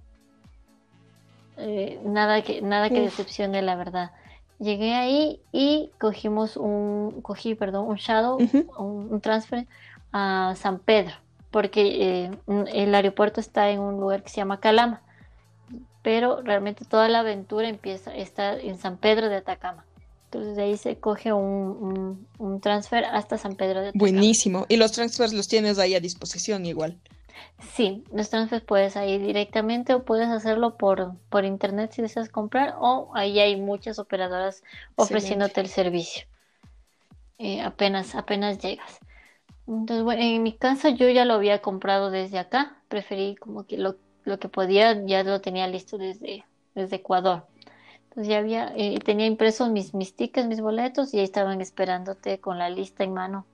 nada que nada que decepcione la verdad Llegué ahí y cogimos un, cogí, perdón, un shadow, un, transfer a San Pedro, porque eh, el aeropuerto está en un lugar que se llama Calama, pero realmente toda la aventura empieza, está en San Pedro de Atacama. Entonces de ahí se coge un, un transfer hasta San Pedro de Atacama. Buenísimo. Y los transfers los tienes ahí a disposición igual. Sí, los transfers puedes ir directamente o puedes hacerlo por, por internet si deseas comprar o ahí hay muchas operadoras ofreciéndote el servicio. Eh, apenas, apenas llegas. Entonces, bueno, en mi caso yo ya lo había comprado desde acá, preferí como que lo, lo que podía, ya lo tenía listo desde, desde Ecuador. Entonces ya había, eh, tenía impresos mis, mis tickets, mis boletos y ahí estaban esperándote con la lista en mano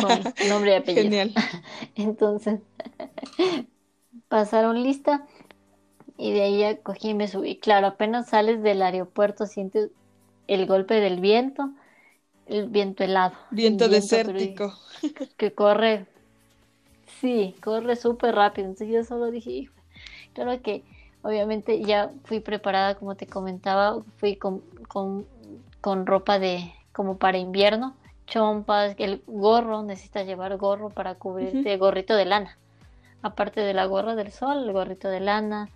con nombre y apellido. Genial. Entonces, pasaron lista y de ahí ya cogí y me subí. Claro, apenas sales del aeropuerto sientes el golpe del viento, el viento helado. Viento, desértico. Que corre, sí, corre súper rápido. Entonces yo solo dije, claro que obviamente ya fui preparada, como te comentaba, fui con, con, con ropa de como para invierno chompas, el gorro, necesitas llevar gorro para cubrirte, gorrito de lana. Aparte de la gorra del sol, el gorrito de lana.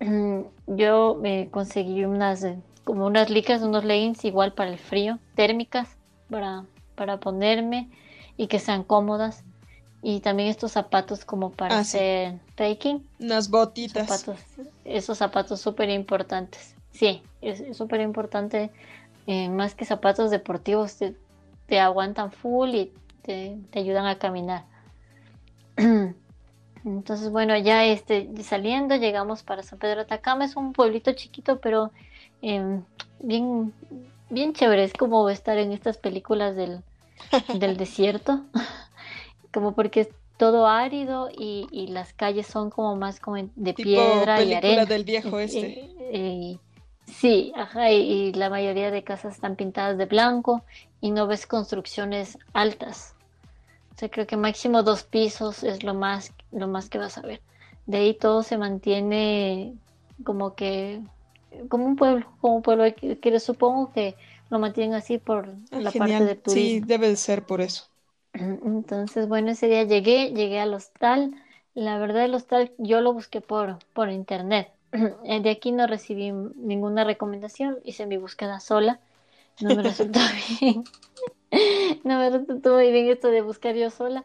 Yo me conseguí unas, eh, como unas licas, unos leggings igual para el frío, térmicas, para, para ponerme y que sean cómodas. Y también estos zapatos como para ah, hacer trekking. Unas botitas. esos zapatos súper importantes. Sí, es súper importante. Eh, más que zapatos deportivos, te aguantan full y te, ayudan a caminar. Entonces, bueno, ya este, saliendo, llegamos para San Pedro de Atacama. Es un pueblito chiquito, pero em, bien, bien chévere. Es como estar en estas películas del, del desierto, como porque es todo árido y, y, las calles son como más como de piedra y arena. del viejo este. Sí, ajá, y, la mayoría de casas están pintadas de blanco y no ves construcciones altas. O sea, creo que máximo dos pisos es lo más, lo más que vas a ver. De ahí todo se mantiene como que como un pueblo, como un pueblo que, supongo que lo mantienen así por ah, la parte de turismo. Sí, debe de ser por eso. Entonces, bueno, ese día llegué, llegué al hostal. La verdad, el hostal yo lo busqué por, por internet. De aquí no recibí ninguna recomendación, hice mi búsqueda sola. No me resultó bien. No me resultó muy bien esto de buscar yo sola.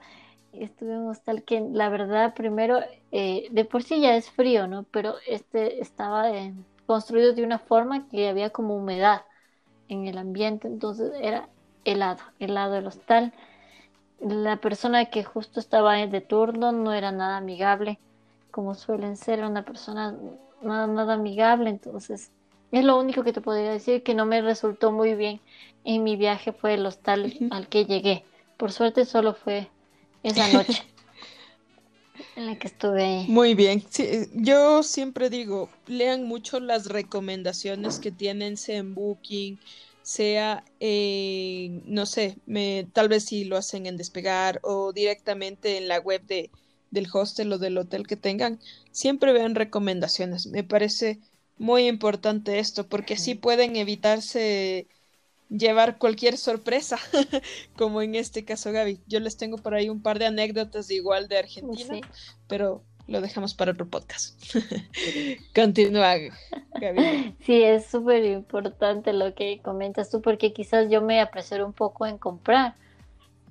Estuve en un hostal que, la verdad, primero, eh, de por sí ya es frío, ¿no? Pero este estaba construido de una forma que había como humedad en el ambiente, entonces era helado, helado el hostal la persona que justo estaba de turno no era nada amigable, como suelen ser una persona nada, nada amigable, entonces es lo único que te podría decir que no me resultó muy bien en mi viaje fue el hostal al que llegué. Por suerte solo fue esa noche en la que estuve. Muy bien. yo siempre digo, lean mucho las recomendaciones que tienen en Booking, sea, eh, no sé, me, tal vez si lo hacen en despegar o directamente en la web de, del hostel o del hotel que tengan, siempre vean recomendaciones. Me parece muy importante esto porque así pueden evitarse llevar cualquier sorpresa, como en este caso Gaby. Yo les tengo por ahí un par de anécdotas igual de Argentina, pero lo dejamos para otro podcast. Continúa, Gaby. Sí, es súper importante lo que comentas tú, porque quizás yo me apresuro un poco en comprar.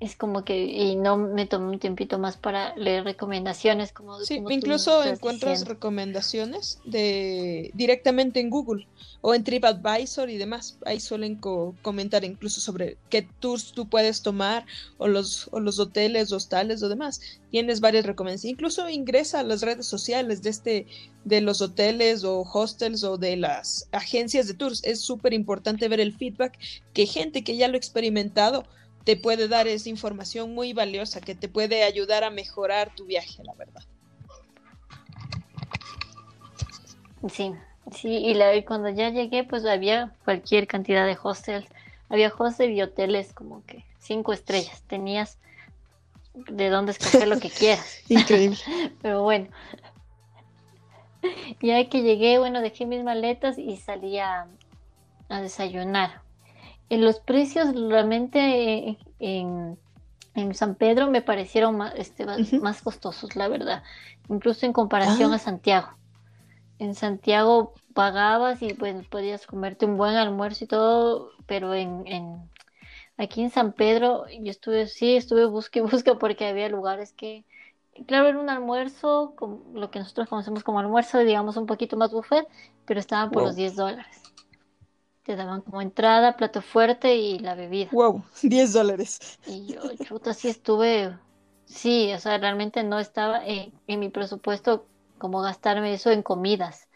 Es como que, y no me tomo un tiempito más para leer recomendaciones. como Sí, incluso encuentras recomendaciones de directamente en Google o en TripAdvisor y demás. Ahí suelen comentar incluso sobre qué tours tú puedes tomar o los, o los hoteles, hostales o demás. Tienes varias recomendaciones. Incluso ingresa a las redes sociales de este de los hoteles o hostels o de las agencias de tours. Es súper importante ver el feedback que gente que ya lo ha experimentado te puede dar esa información muy valiosa que te puede ayudar a mejorar tu viaje, la verdad. Sí, Sí, y, la, cuando ya llegué, pues había cualquier cantidad de hostels. Había hostels y hoteles como que cinco estrellas. Tenías de dónde escoger lo que quieras. Increíble. Pero bueno. Ya que llegué, bueno, dejé mis maletas y salí a, desayunar. En los precios realmente en, San Pedro me parecieron más, este, más costosos, la verdad. Incluso en comparación ah. a Santiago en Santiago pagabas y pues podías comerte un buen almuerzo y todo, pero en, en aquí en San Pedro yo estuve, sí, estuve busque y busca porque había lugares que, claro, era un almuerzo, como lo que nosotros conocemos como almuerzo, digamos un poquito más buffet, pero estaban por los 10 dólares. Te daban como entrada, plato fuerte y la bebida. Wow, 10 dólares. Y yo, chuta, sí estuve, sí, o sea, realmente no estaba en mi presupuesto como gastarme eso en comidas.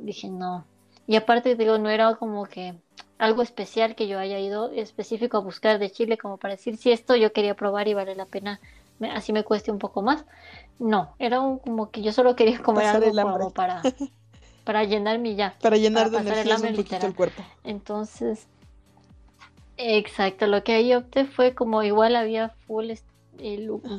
dije, no. Y aparte, digo, no era como que algo especial que yo haya ido específico a buscar de Chile, como para decir si esto yo quería probar y vale la pena, así me cueste un poco más. No, era un, como que yo solo quería comer algo como para, para llenarme ya. Para llenar de energía un poquito el cuerpo. Entonces, exacto, lo que ahí opté fue como igual había full,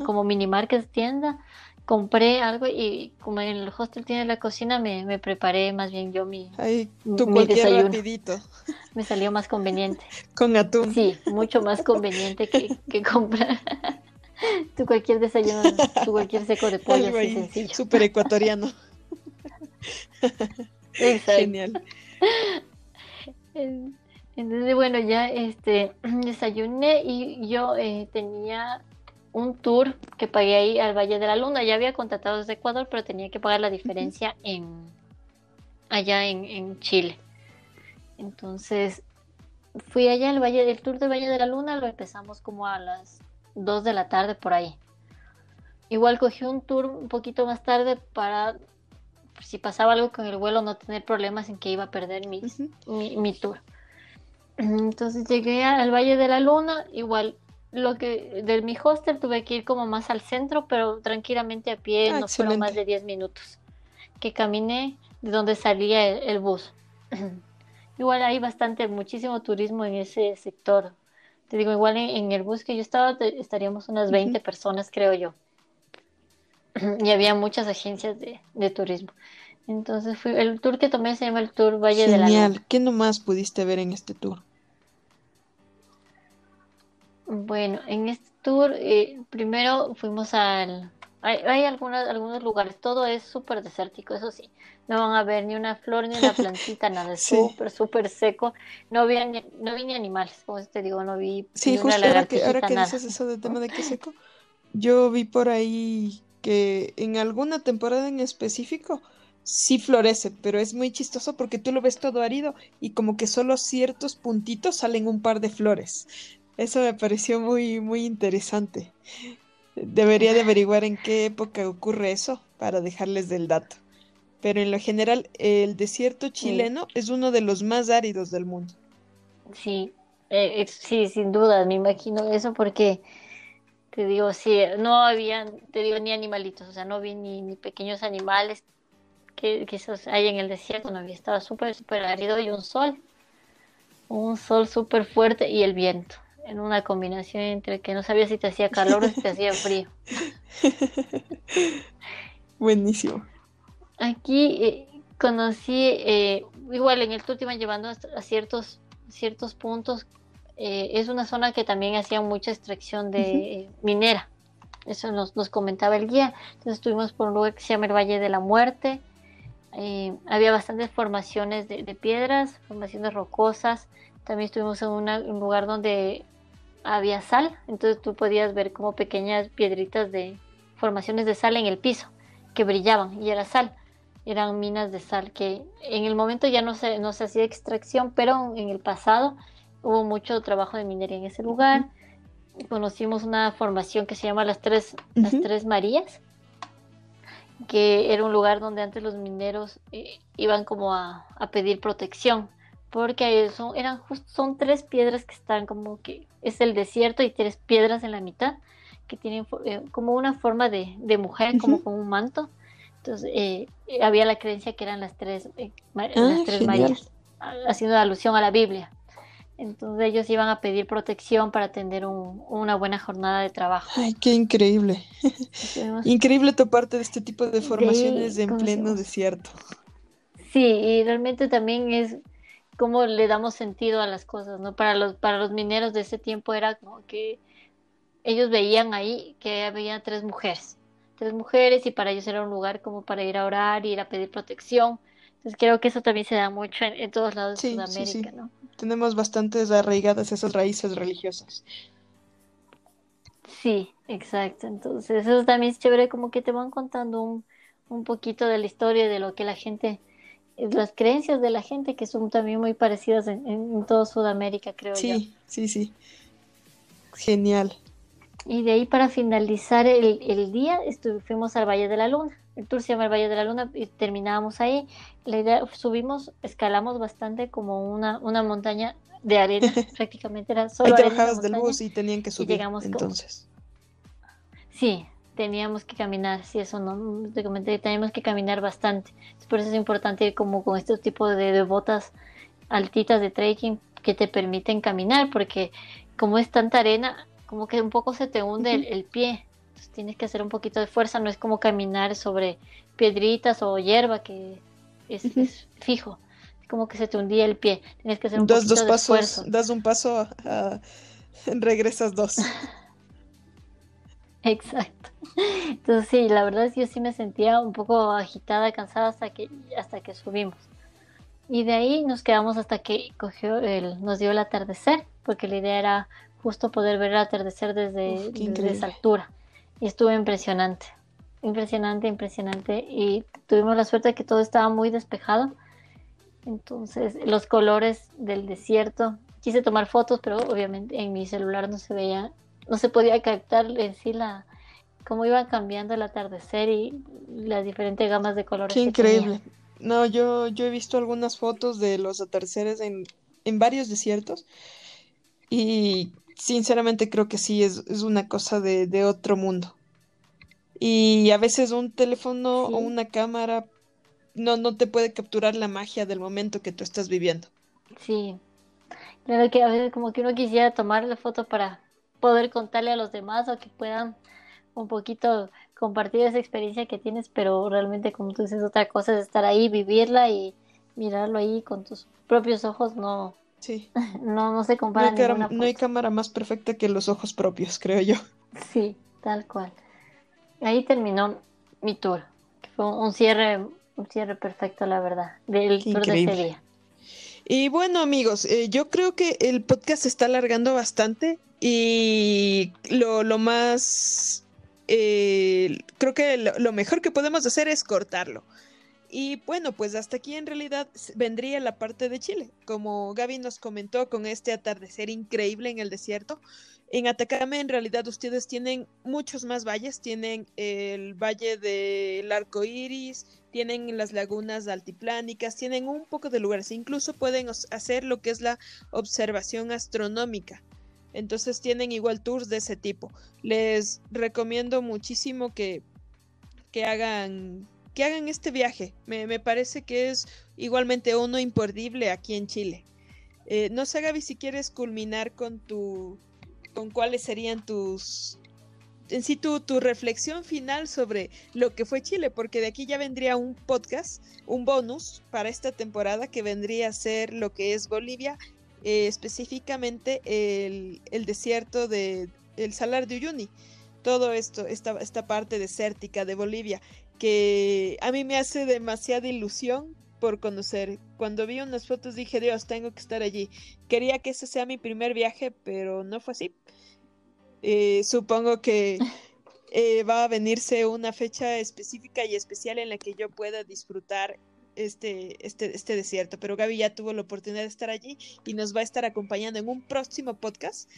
como mini markets tienda, compré algo y como en el hostel tiene la cocina, me, preparé más bien yo mi, Ay, tú desayuno. rapidito. Me salió más conveniente. Con atún. Sí, mucho más conveniente que, que comprar. tu cualquier desayuno, tu cualquier seco de pollo así sencillo. Súper ecuatoriano. Exacto. Genial. Entonces, bueno, ya este desayuné y yo eh, tenía un tour que pagué ahí al Valle de la Luna. Ya había contratado desde Ecuador, pero tenía que pagar la diferencia en allá en, Chile. Entonces fui allá al Valle del Tour del Valle de la Luna, lo empezamos como a las 2 de la tarde por ahí. Igual cogí un tour un poquito más tarde para si pasaba algo con el vuelo no tener problemas en que iba a perder mi, mi tour. Entonces llegué al Valle de la Luna, igual lo que de mi hostel tuve que ir como más al centro, pero tranquilamente a pie ah, no fueron más de 10 minutos. Que caminé de donde salía el, bus. igual hay bastante, muchísimo turismo en ese sector. Te digo, igual en, el bus que yo estaba estaríamos unas 20 personas, creo yo. y había muchas agencias de, turismo. Entonces fui, el tour que tomé se llama el Tour Valle de la Genial. ¿Qué nomás pudiste ver en este tour? Bueno, en este tour eh, primero fuimos al... Hay, algunos lugares, todo es súper desértico, eso sí. No van a ver ni una flor ni una plantita, nada, es súper, súper seco. No vi, ni, no vi ni animales, como te digo, no vi Sí, justo ahora que, ahora que dices eso del tema de que seco, yo vi por ahí que en alguna temporada en específico sí florece, pero es muy chistoso porque tú lo ves todo árido y como que solo ciertos puntitos salen un par de flores. Eso me pareció muy, muy interesante. Debería de averiguar en qué época ocurre eso para dejarles del dato. Pero en lo general, el desierto chileno es uno de los más áridos del mundo. Sí, eh, sí, sin duda, me imagino eso porque te digo, sí, no había, te digo, ni animalitos, o sea, no vi ni, ni pequeños animales que quizás hay en el desierto, no había, estaba súper, súper árido y un sol, un sol súper fuerte y el viento en una combinación entre que no sabía si te hacía calor o si te hacía frío. Buenísimo. Aquí eh, conocí, eh, igual en el iban llevando a, ciertos, ciertos puntos. Eh, es una zona que también hacía mucha extracción de minera. Eso nos, nos, comentaba el guía. Entonces estuvimos por un lugar que se llama el Valle de la Muerte. había bastantes formaciones de, piedras, formaciones rocosas. También estuvimos en un lugar donde había sal, entonces tú podías ver como pequeñas piedritas de formaciones de sal en el piso que brillaban y era sal. Eran minas de sal que en el momento ya no se, no se hacía extracción, pero en el pasado hubo mucho trabajo de minería en ese lugar. Conocimos una formación que se llama Las Tres, las tres Marías, que era un lugar donde antes los mineros eh, iban como a, a pedir protección porque son, eran son tres piedras que están como que es el desierto y tres piedras en la mitad que tienen eh, como una forma de, mujer, como con un manto. Entonces eh, eh, había la creencia que eran las tres, las ah, tres Marías, haciendo alusión a la Biblia. Entonces ellos iban a pedir protección para tener una buena jornada de trabajo. Ay, qué increíble. increíble tu parte de este tipo de formaciones en pleno desierto. Sí, y realmente también es cómo le damos sentido a las cosas, ¿no? Para los, para los mineros de ese tiempo era como que ellos veían ahí que había tres mujeres, tres mujeres y para ellos era un lugar como para ir a orar, ir a pedir protección. Entonces creo que eso también se da mucho en, todos lados de Sudamérica, ¿no? Tenemos bastantes arraigadas esas raíces religiosas. Sí, exacto. Entonces eso también es chévere como que te van contando un, un poquito de la historia de lo que la gente las creencias de la gente que son también muy parecidas en, en toda Sudamérica, creo sí, yo. Sí, sí, sí. Genial. Y de ahí para finalizar el, el día fuimos al Valle de la Luna. El tour se llama el Valle de la Luna y terminábamos ahí. La idea, subimos, escalamos bastante como una, una montaña de arena, prácticamente era solo Ahí te del bus y tenían que subir llegamos entonces. Sí, teníamos que caminar, si eso no, te comenté, teníamos que caminar bastante. Por eso es importante ir como con este tipo de, botas altitas de trekking que te permiten caminar, porque como es tanta arena, como que un poco se te hunde el, pie. Entonces tienes que hacer un poquito de fuerza, no es como caminar sobre piedritas o hierba que es, fijo. Es como que se te hundía el pie. Tienes que hacer un das poquito dos de pasos, esfuerzo. Das un paso, regresas dos. Exacto. Entonces sí, la verdad es que yo sí me sentía un poco agitada, cansada hasta que hasta que subimos. Y de ahí nos quedamos hasta que cogió el, nos dio el atardecer, porque la idea era justo poder ver el atardecer desde, desde esa altura. Y estuvo impresionante, impresionante, impresionante. Y tuvimos la suerte de que todo estaba muy despejado. Entonces los colores del desierto, quise tomar fotos, pero obviamente en mi celular no se veía no se podía captar en sí la cómo iba cambiando el atardecer y las diferentes gamas de colores. Qué increíble. No, yo, yo he visto algunas fotos de los atardeceres en, en varios desiertos y sinceramente creo que sí, es, una cosa de, otro mundo. Y a veces un teléfono o una cámara no, no te puede capturar la magia del momento que tú estás viviendo. Sí. Claro que a veces como que uno quisiera tomar la foto para poder contarle a los demás o que puedan un poquito compartir esa experiencia que tienes, pero realmente como tú dices, otra cosa es estar ahí, vivirla y mirarlo ahí con tus propios ojos, no, sí. no, no se compara. No hay, no hay cámara más perfecta que los ojos propios, creo yo. Sí, tal cual. Ahí terminó mi tour, que fue un cierre, un cierre perfecto, la verdad, del tour de ese día. Y bueno, amigos, eh, yo creo que el podcast se está alargando bastante y lo, lo más eh, creo que lo, mejor que podemos hacer es cortarlo. Y bueno, pues hasta aquí en realidad vendría la parte de Chile. Como Gaby nos comentó con este atardecer increíble en el desierto, en Atacama en realidad ustedes tienen muchos más valles. Tienen el valle del arco iris, tienen las lagunas altiplánicas, tienen un poco de lugares. Incluso pueden hacer lo que es la observación astronómica. Entonces tienen igual tours de ese tipo. Les recomiendo muchísimo que, que hagan que hagan este viaje. Me, parece que es igualmente uno imperdible aquí en Chile. Eh, no sé, Gaby, si quieres culminar con tu. con cuáles serían tus. en sí tu, tu reflexión final sobre lo que fue Chile, porque de aquí ya vendría un podcast, un bonus para esta temporada que vendría a ser lo que es Bolivia eh, específicamente el, desierto de el Salar de Uyuni. Todo esto, esta, esta parte desértica de Bolivia, que a mí me hace demasiada ilusión por conocer. Cuando vi unas fotos dije, Dios, tengo que estar allí. Quería que ese sea mi primer viaje, pero no fue así. Eh, supongo que eh, va a venirse una fecha específica y especial en la que yo pueda disfrutar este, este, este desierto. Pero Gaby ya tuvo la oportunidad de estar allí y nos va a estar acompañando en un próximo podcast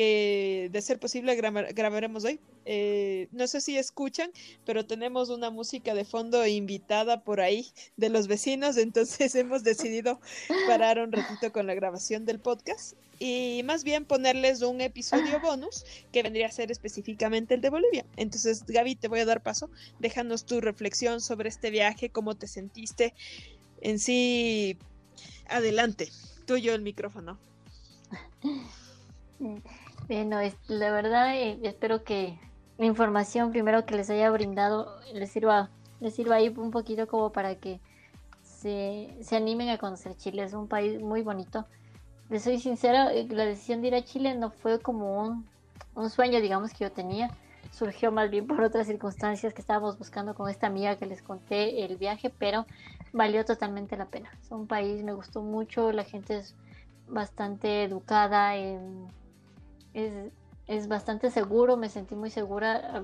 que de ser posible grabaremos hoy. Eh, no sé si escuchan, pero tenemos una música de fondo invitada por ahí de los vecinos, entonces hemos decidido parar un ratito con la grabación del podcast y más bien ponerles un episodio bonus que vendría a ser específicamente el de Bolivia. Entonces, Gaby, te voy a dar paso. Déjanos tu reflexión sobre este viaje, cómo te sentiste en sí. Adelante, tuyo el micrófono. Bueno, la verdad eh, espero que la información primero que les haya brindado les sirva, les sirva ahí un poquito como para que se, se animen a conocer Chile. Es un país muy bonito. Les soy sincera, eh, la decisión de ir a Chile no fue como un, un sueño, digamos, que yo tenía. Surgió más bien por otras circunstancias que estábamos buscando con esta amiga que les conté el viaje, pero valió totalmente la pena. Es un país, me gustó mucho, la gente es bastante educada. En, es, bastante seguro, me sentí muy segura.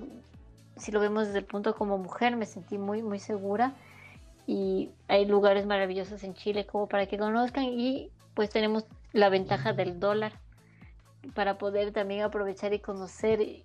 Si lo vemos desde el punto como mujer, me sentí muy, muy segura. Y hay lugares maravillosos en Chile como para que conozcan y pues tenemos la ventaja del dólar para poder también aprovechar y conocer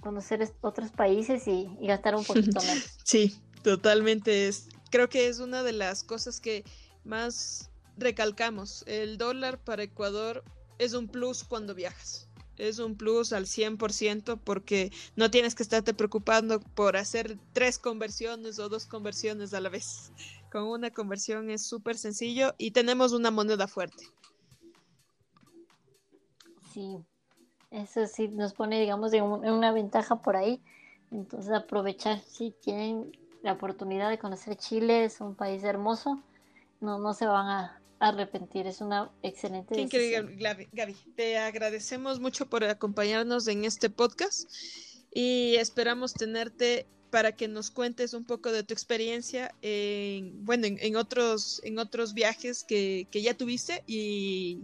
conocer otros países y, gastar un poquito más. Sí, totalmente. Es, creo que es una de las cosas que más recalcamos. El dólar para Ecuador es un plus cuando viajas es un plus al 100% porque no tienes que estarte preocupando por hacer tres conversiones o dos conversiones a la vez. Con una conversión es súper sencillo y tenemos una moneda fuerte. Sí, eso sí nos pone, digamos, en, una ventaja por ahí. Entonces aprovechar, si tienen la oportunidad de conocer Chile, es un país hermoso, no, no se van a, arrepentir. Es una excelente Qué increíble, Gaby. Te agradecemos mucho por acompañarnos en este podcast y esperamos tenerte para que nos cuentes un poco de tu experiencia en, bueno, en, otros, en otros viajes que, que, ya tuviste y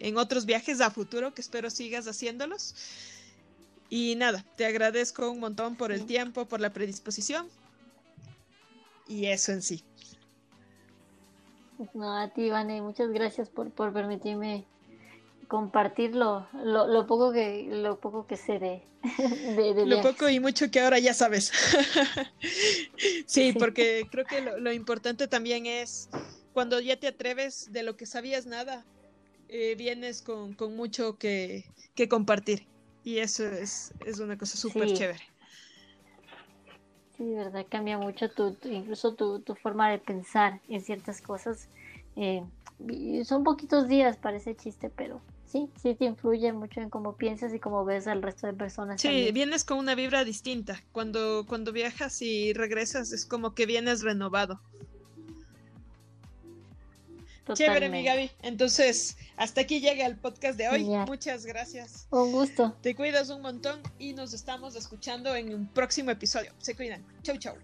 en otros viajes a futuro que espero sigas haciéndolos. Y nada, te agradezco un montón por el tiempo, por la predisposición y eso en sí. No, a ti, Vane, muchas gracias por, permitirme compartir lo, lo, poco que lo poco que sé de, de, lo poco y mucho que ahora ya sabes sí, porque creo que lo, importante también es cuando ya te atreves de lo que sabías nada eh, vienes con, mucho que, compartir. Y eso es, es una cosa súper chévere. Sí, de verdad, cambia mucho tu, incluso tu, forma de pensar en ciertas cosas. Eh, son poquitos días, parece chiste, pero sí, sí te influye mucho en cómo piensas y cómo ves al resto de personas. Sí, vienes con una vibra distinta. Cuando, cuando viajas y regresas es como que vienes renovado. Chévere, mi Gaby. Entonces, hasta aquí llega el podcast de hoy. Muchas gracias. Un gusto. Te cuidas un montón y nos estamos escuchando en un próximo episodio. Se cuidan. Chau, chau.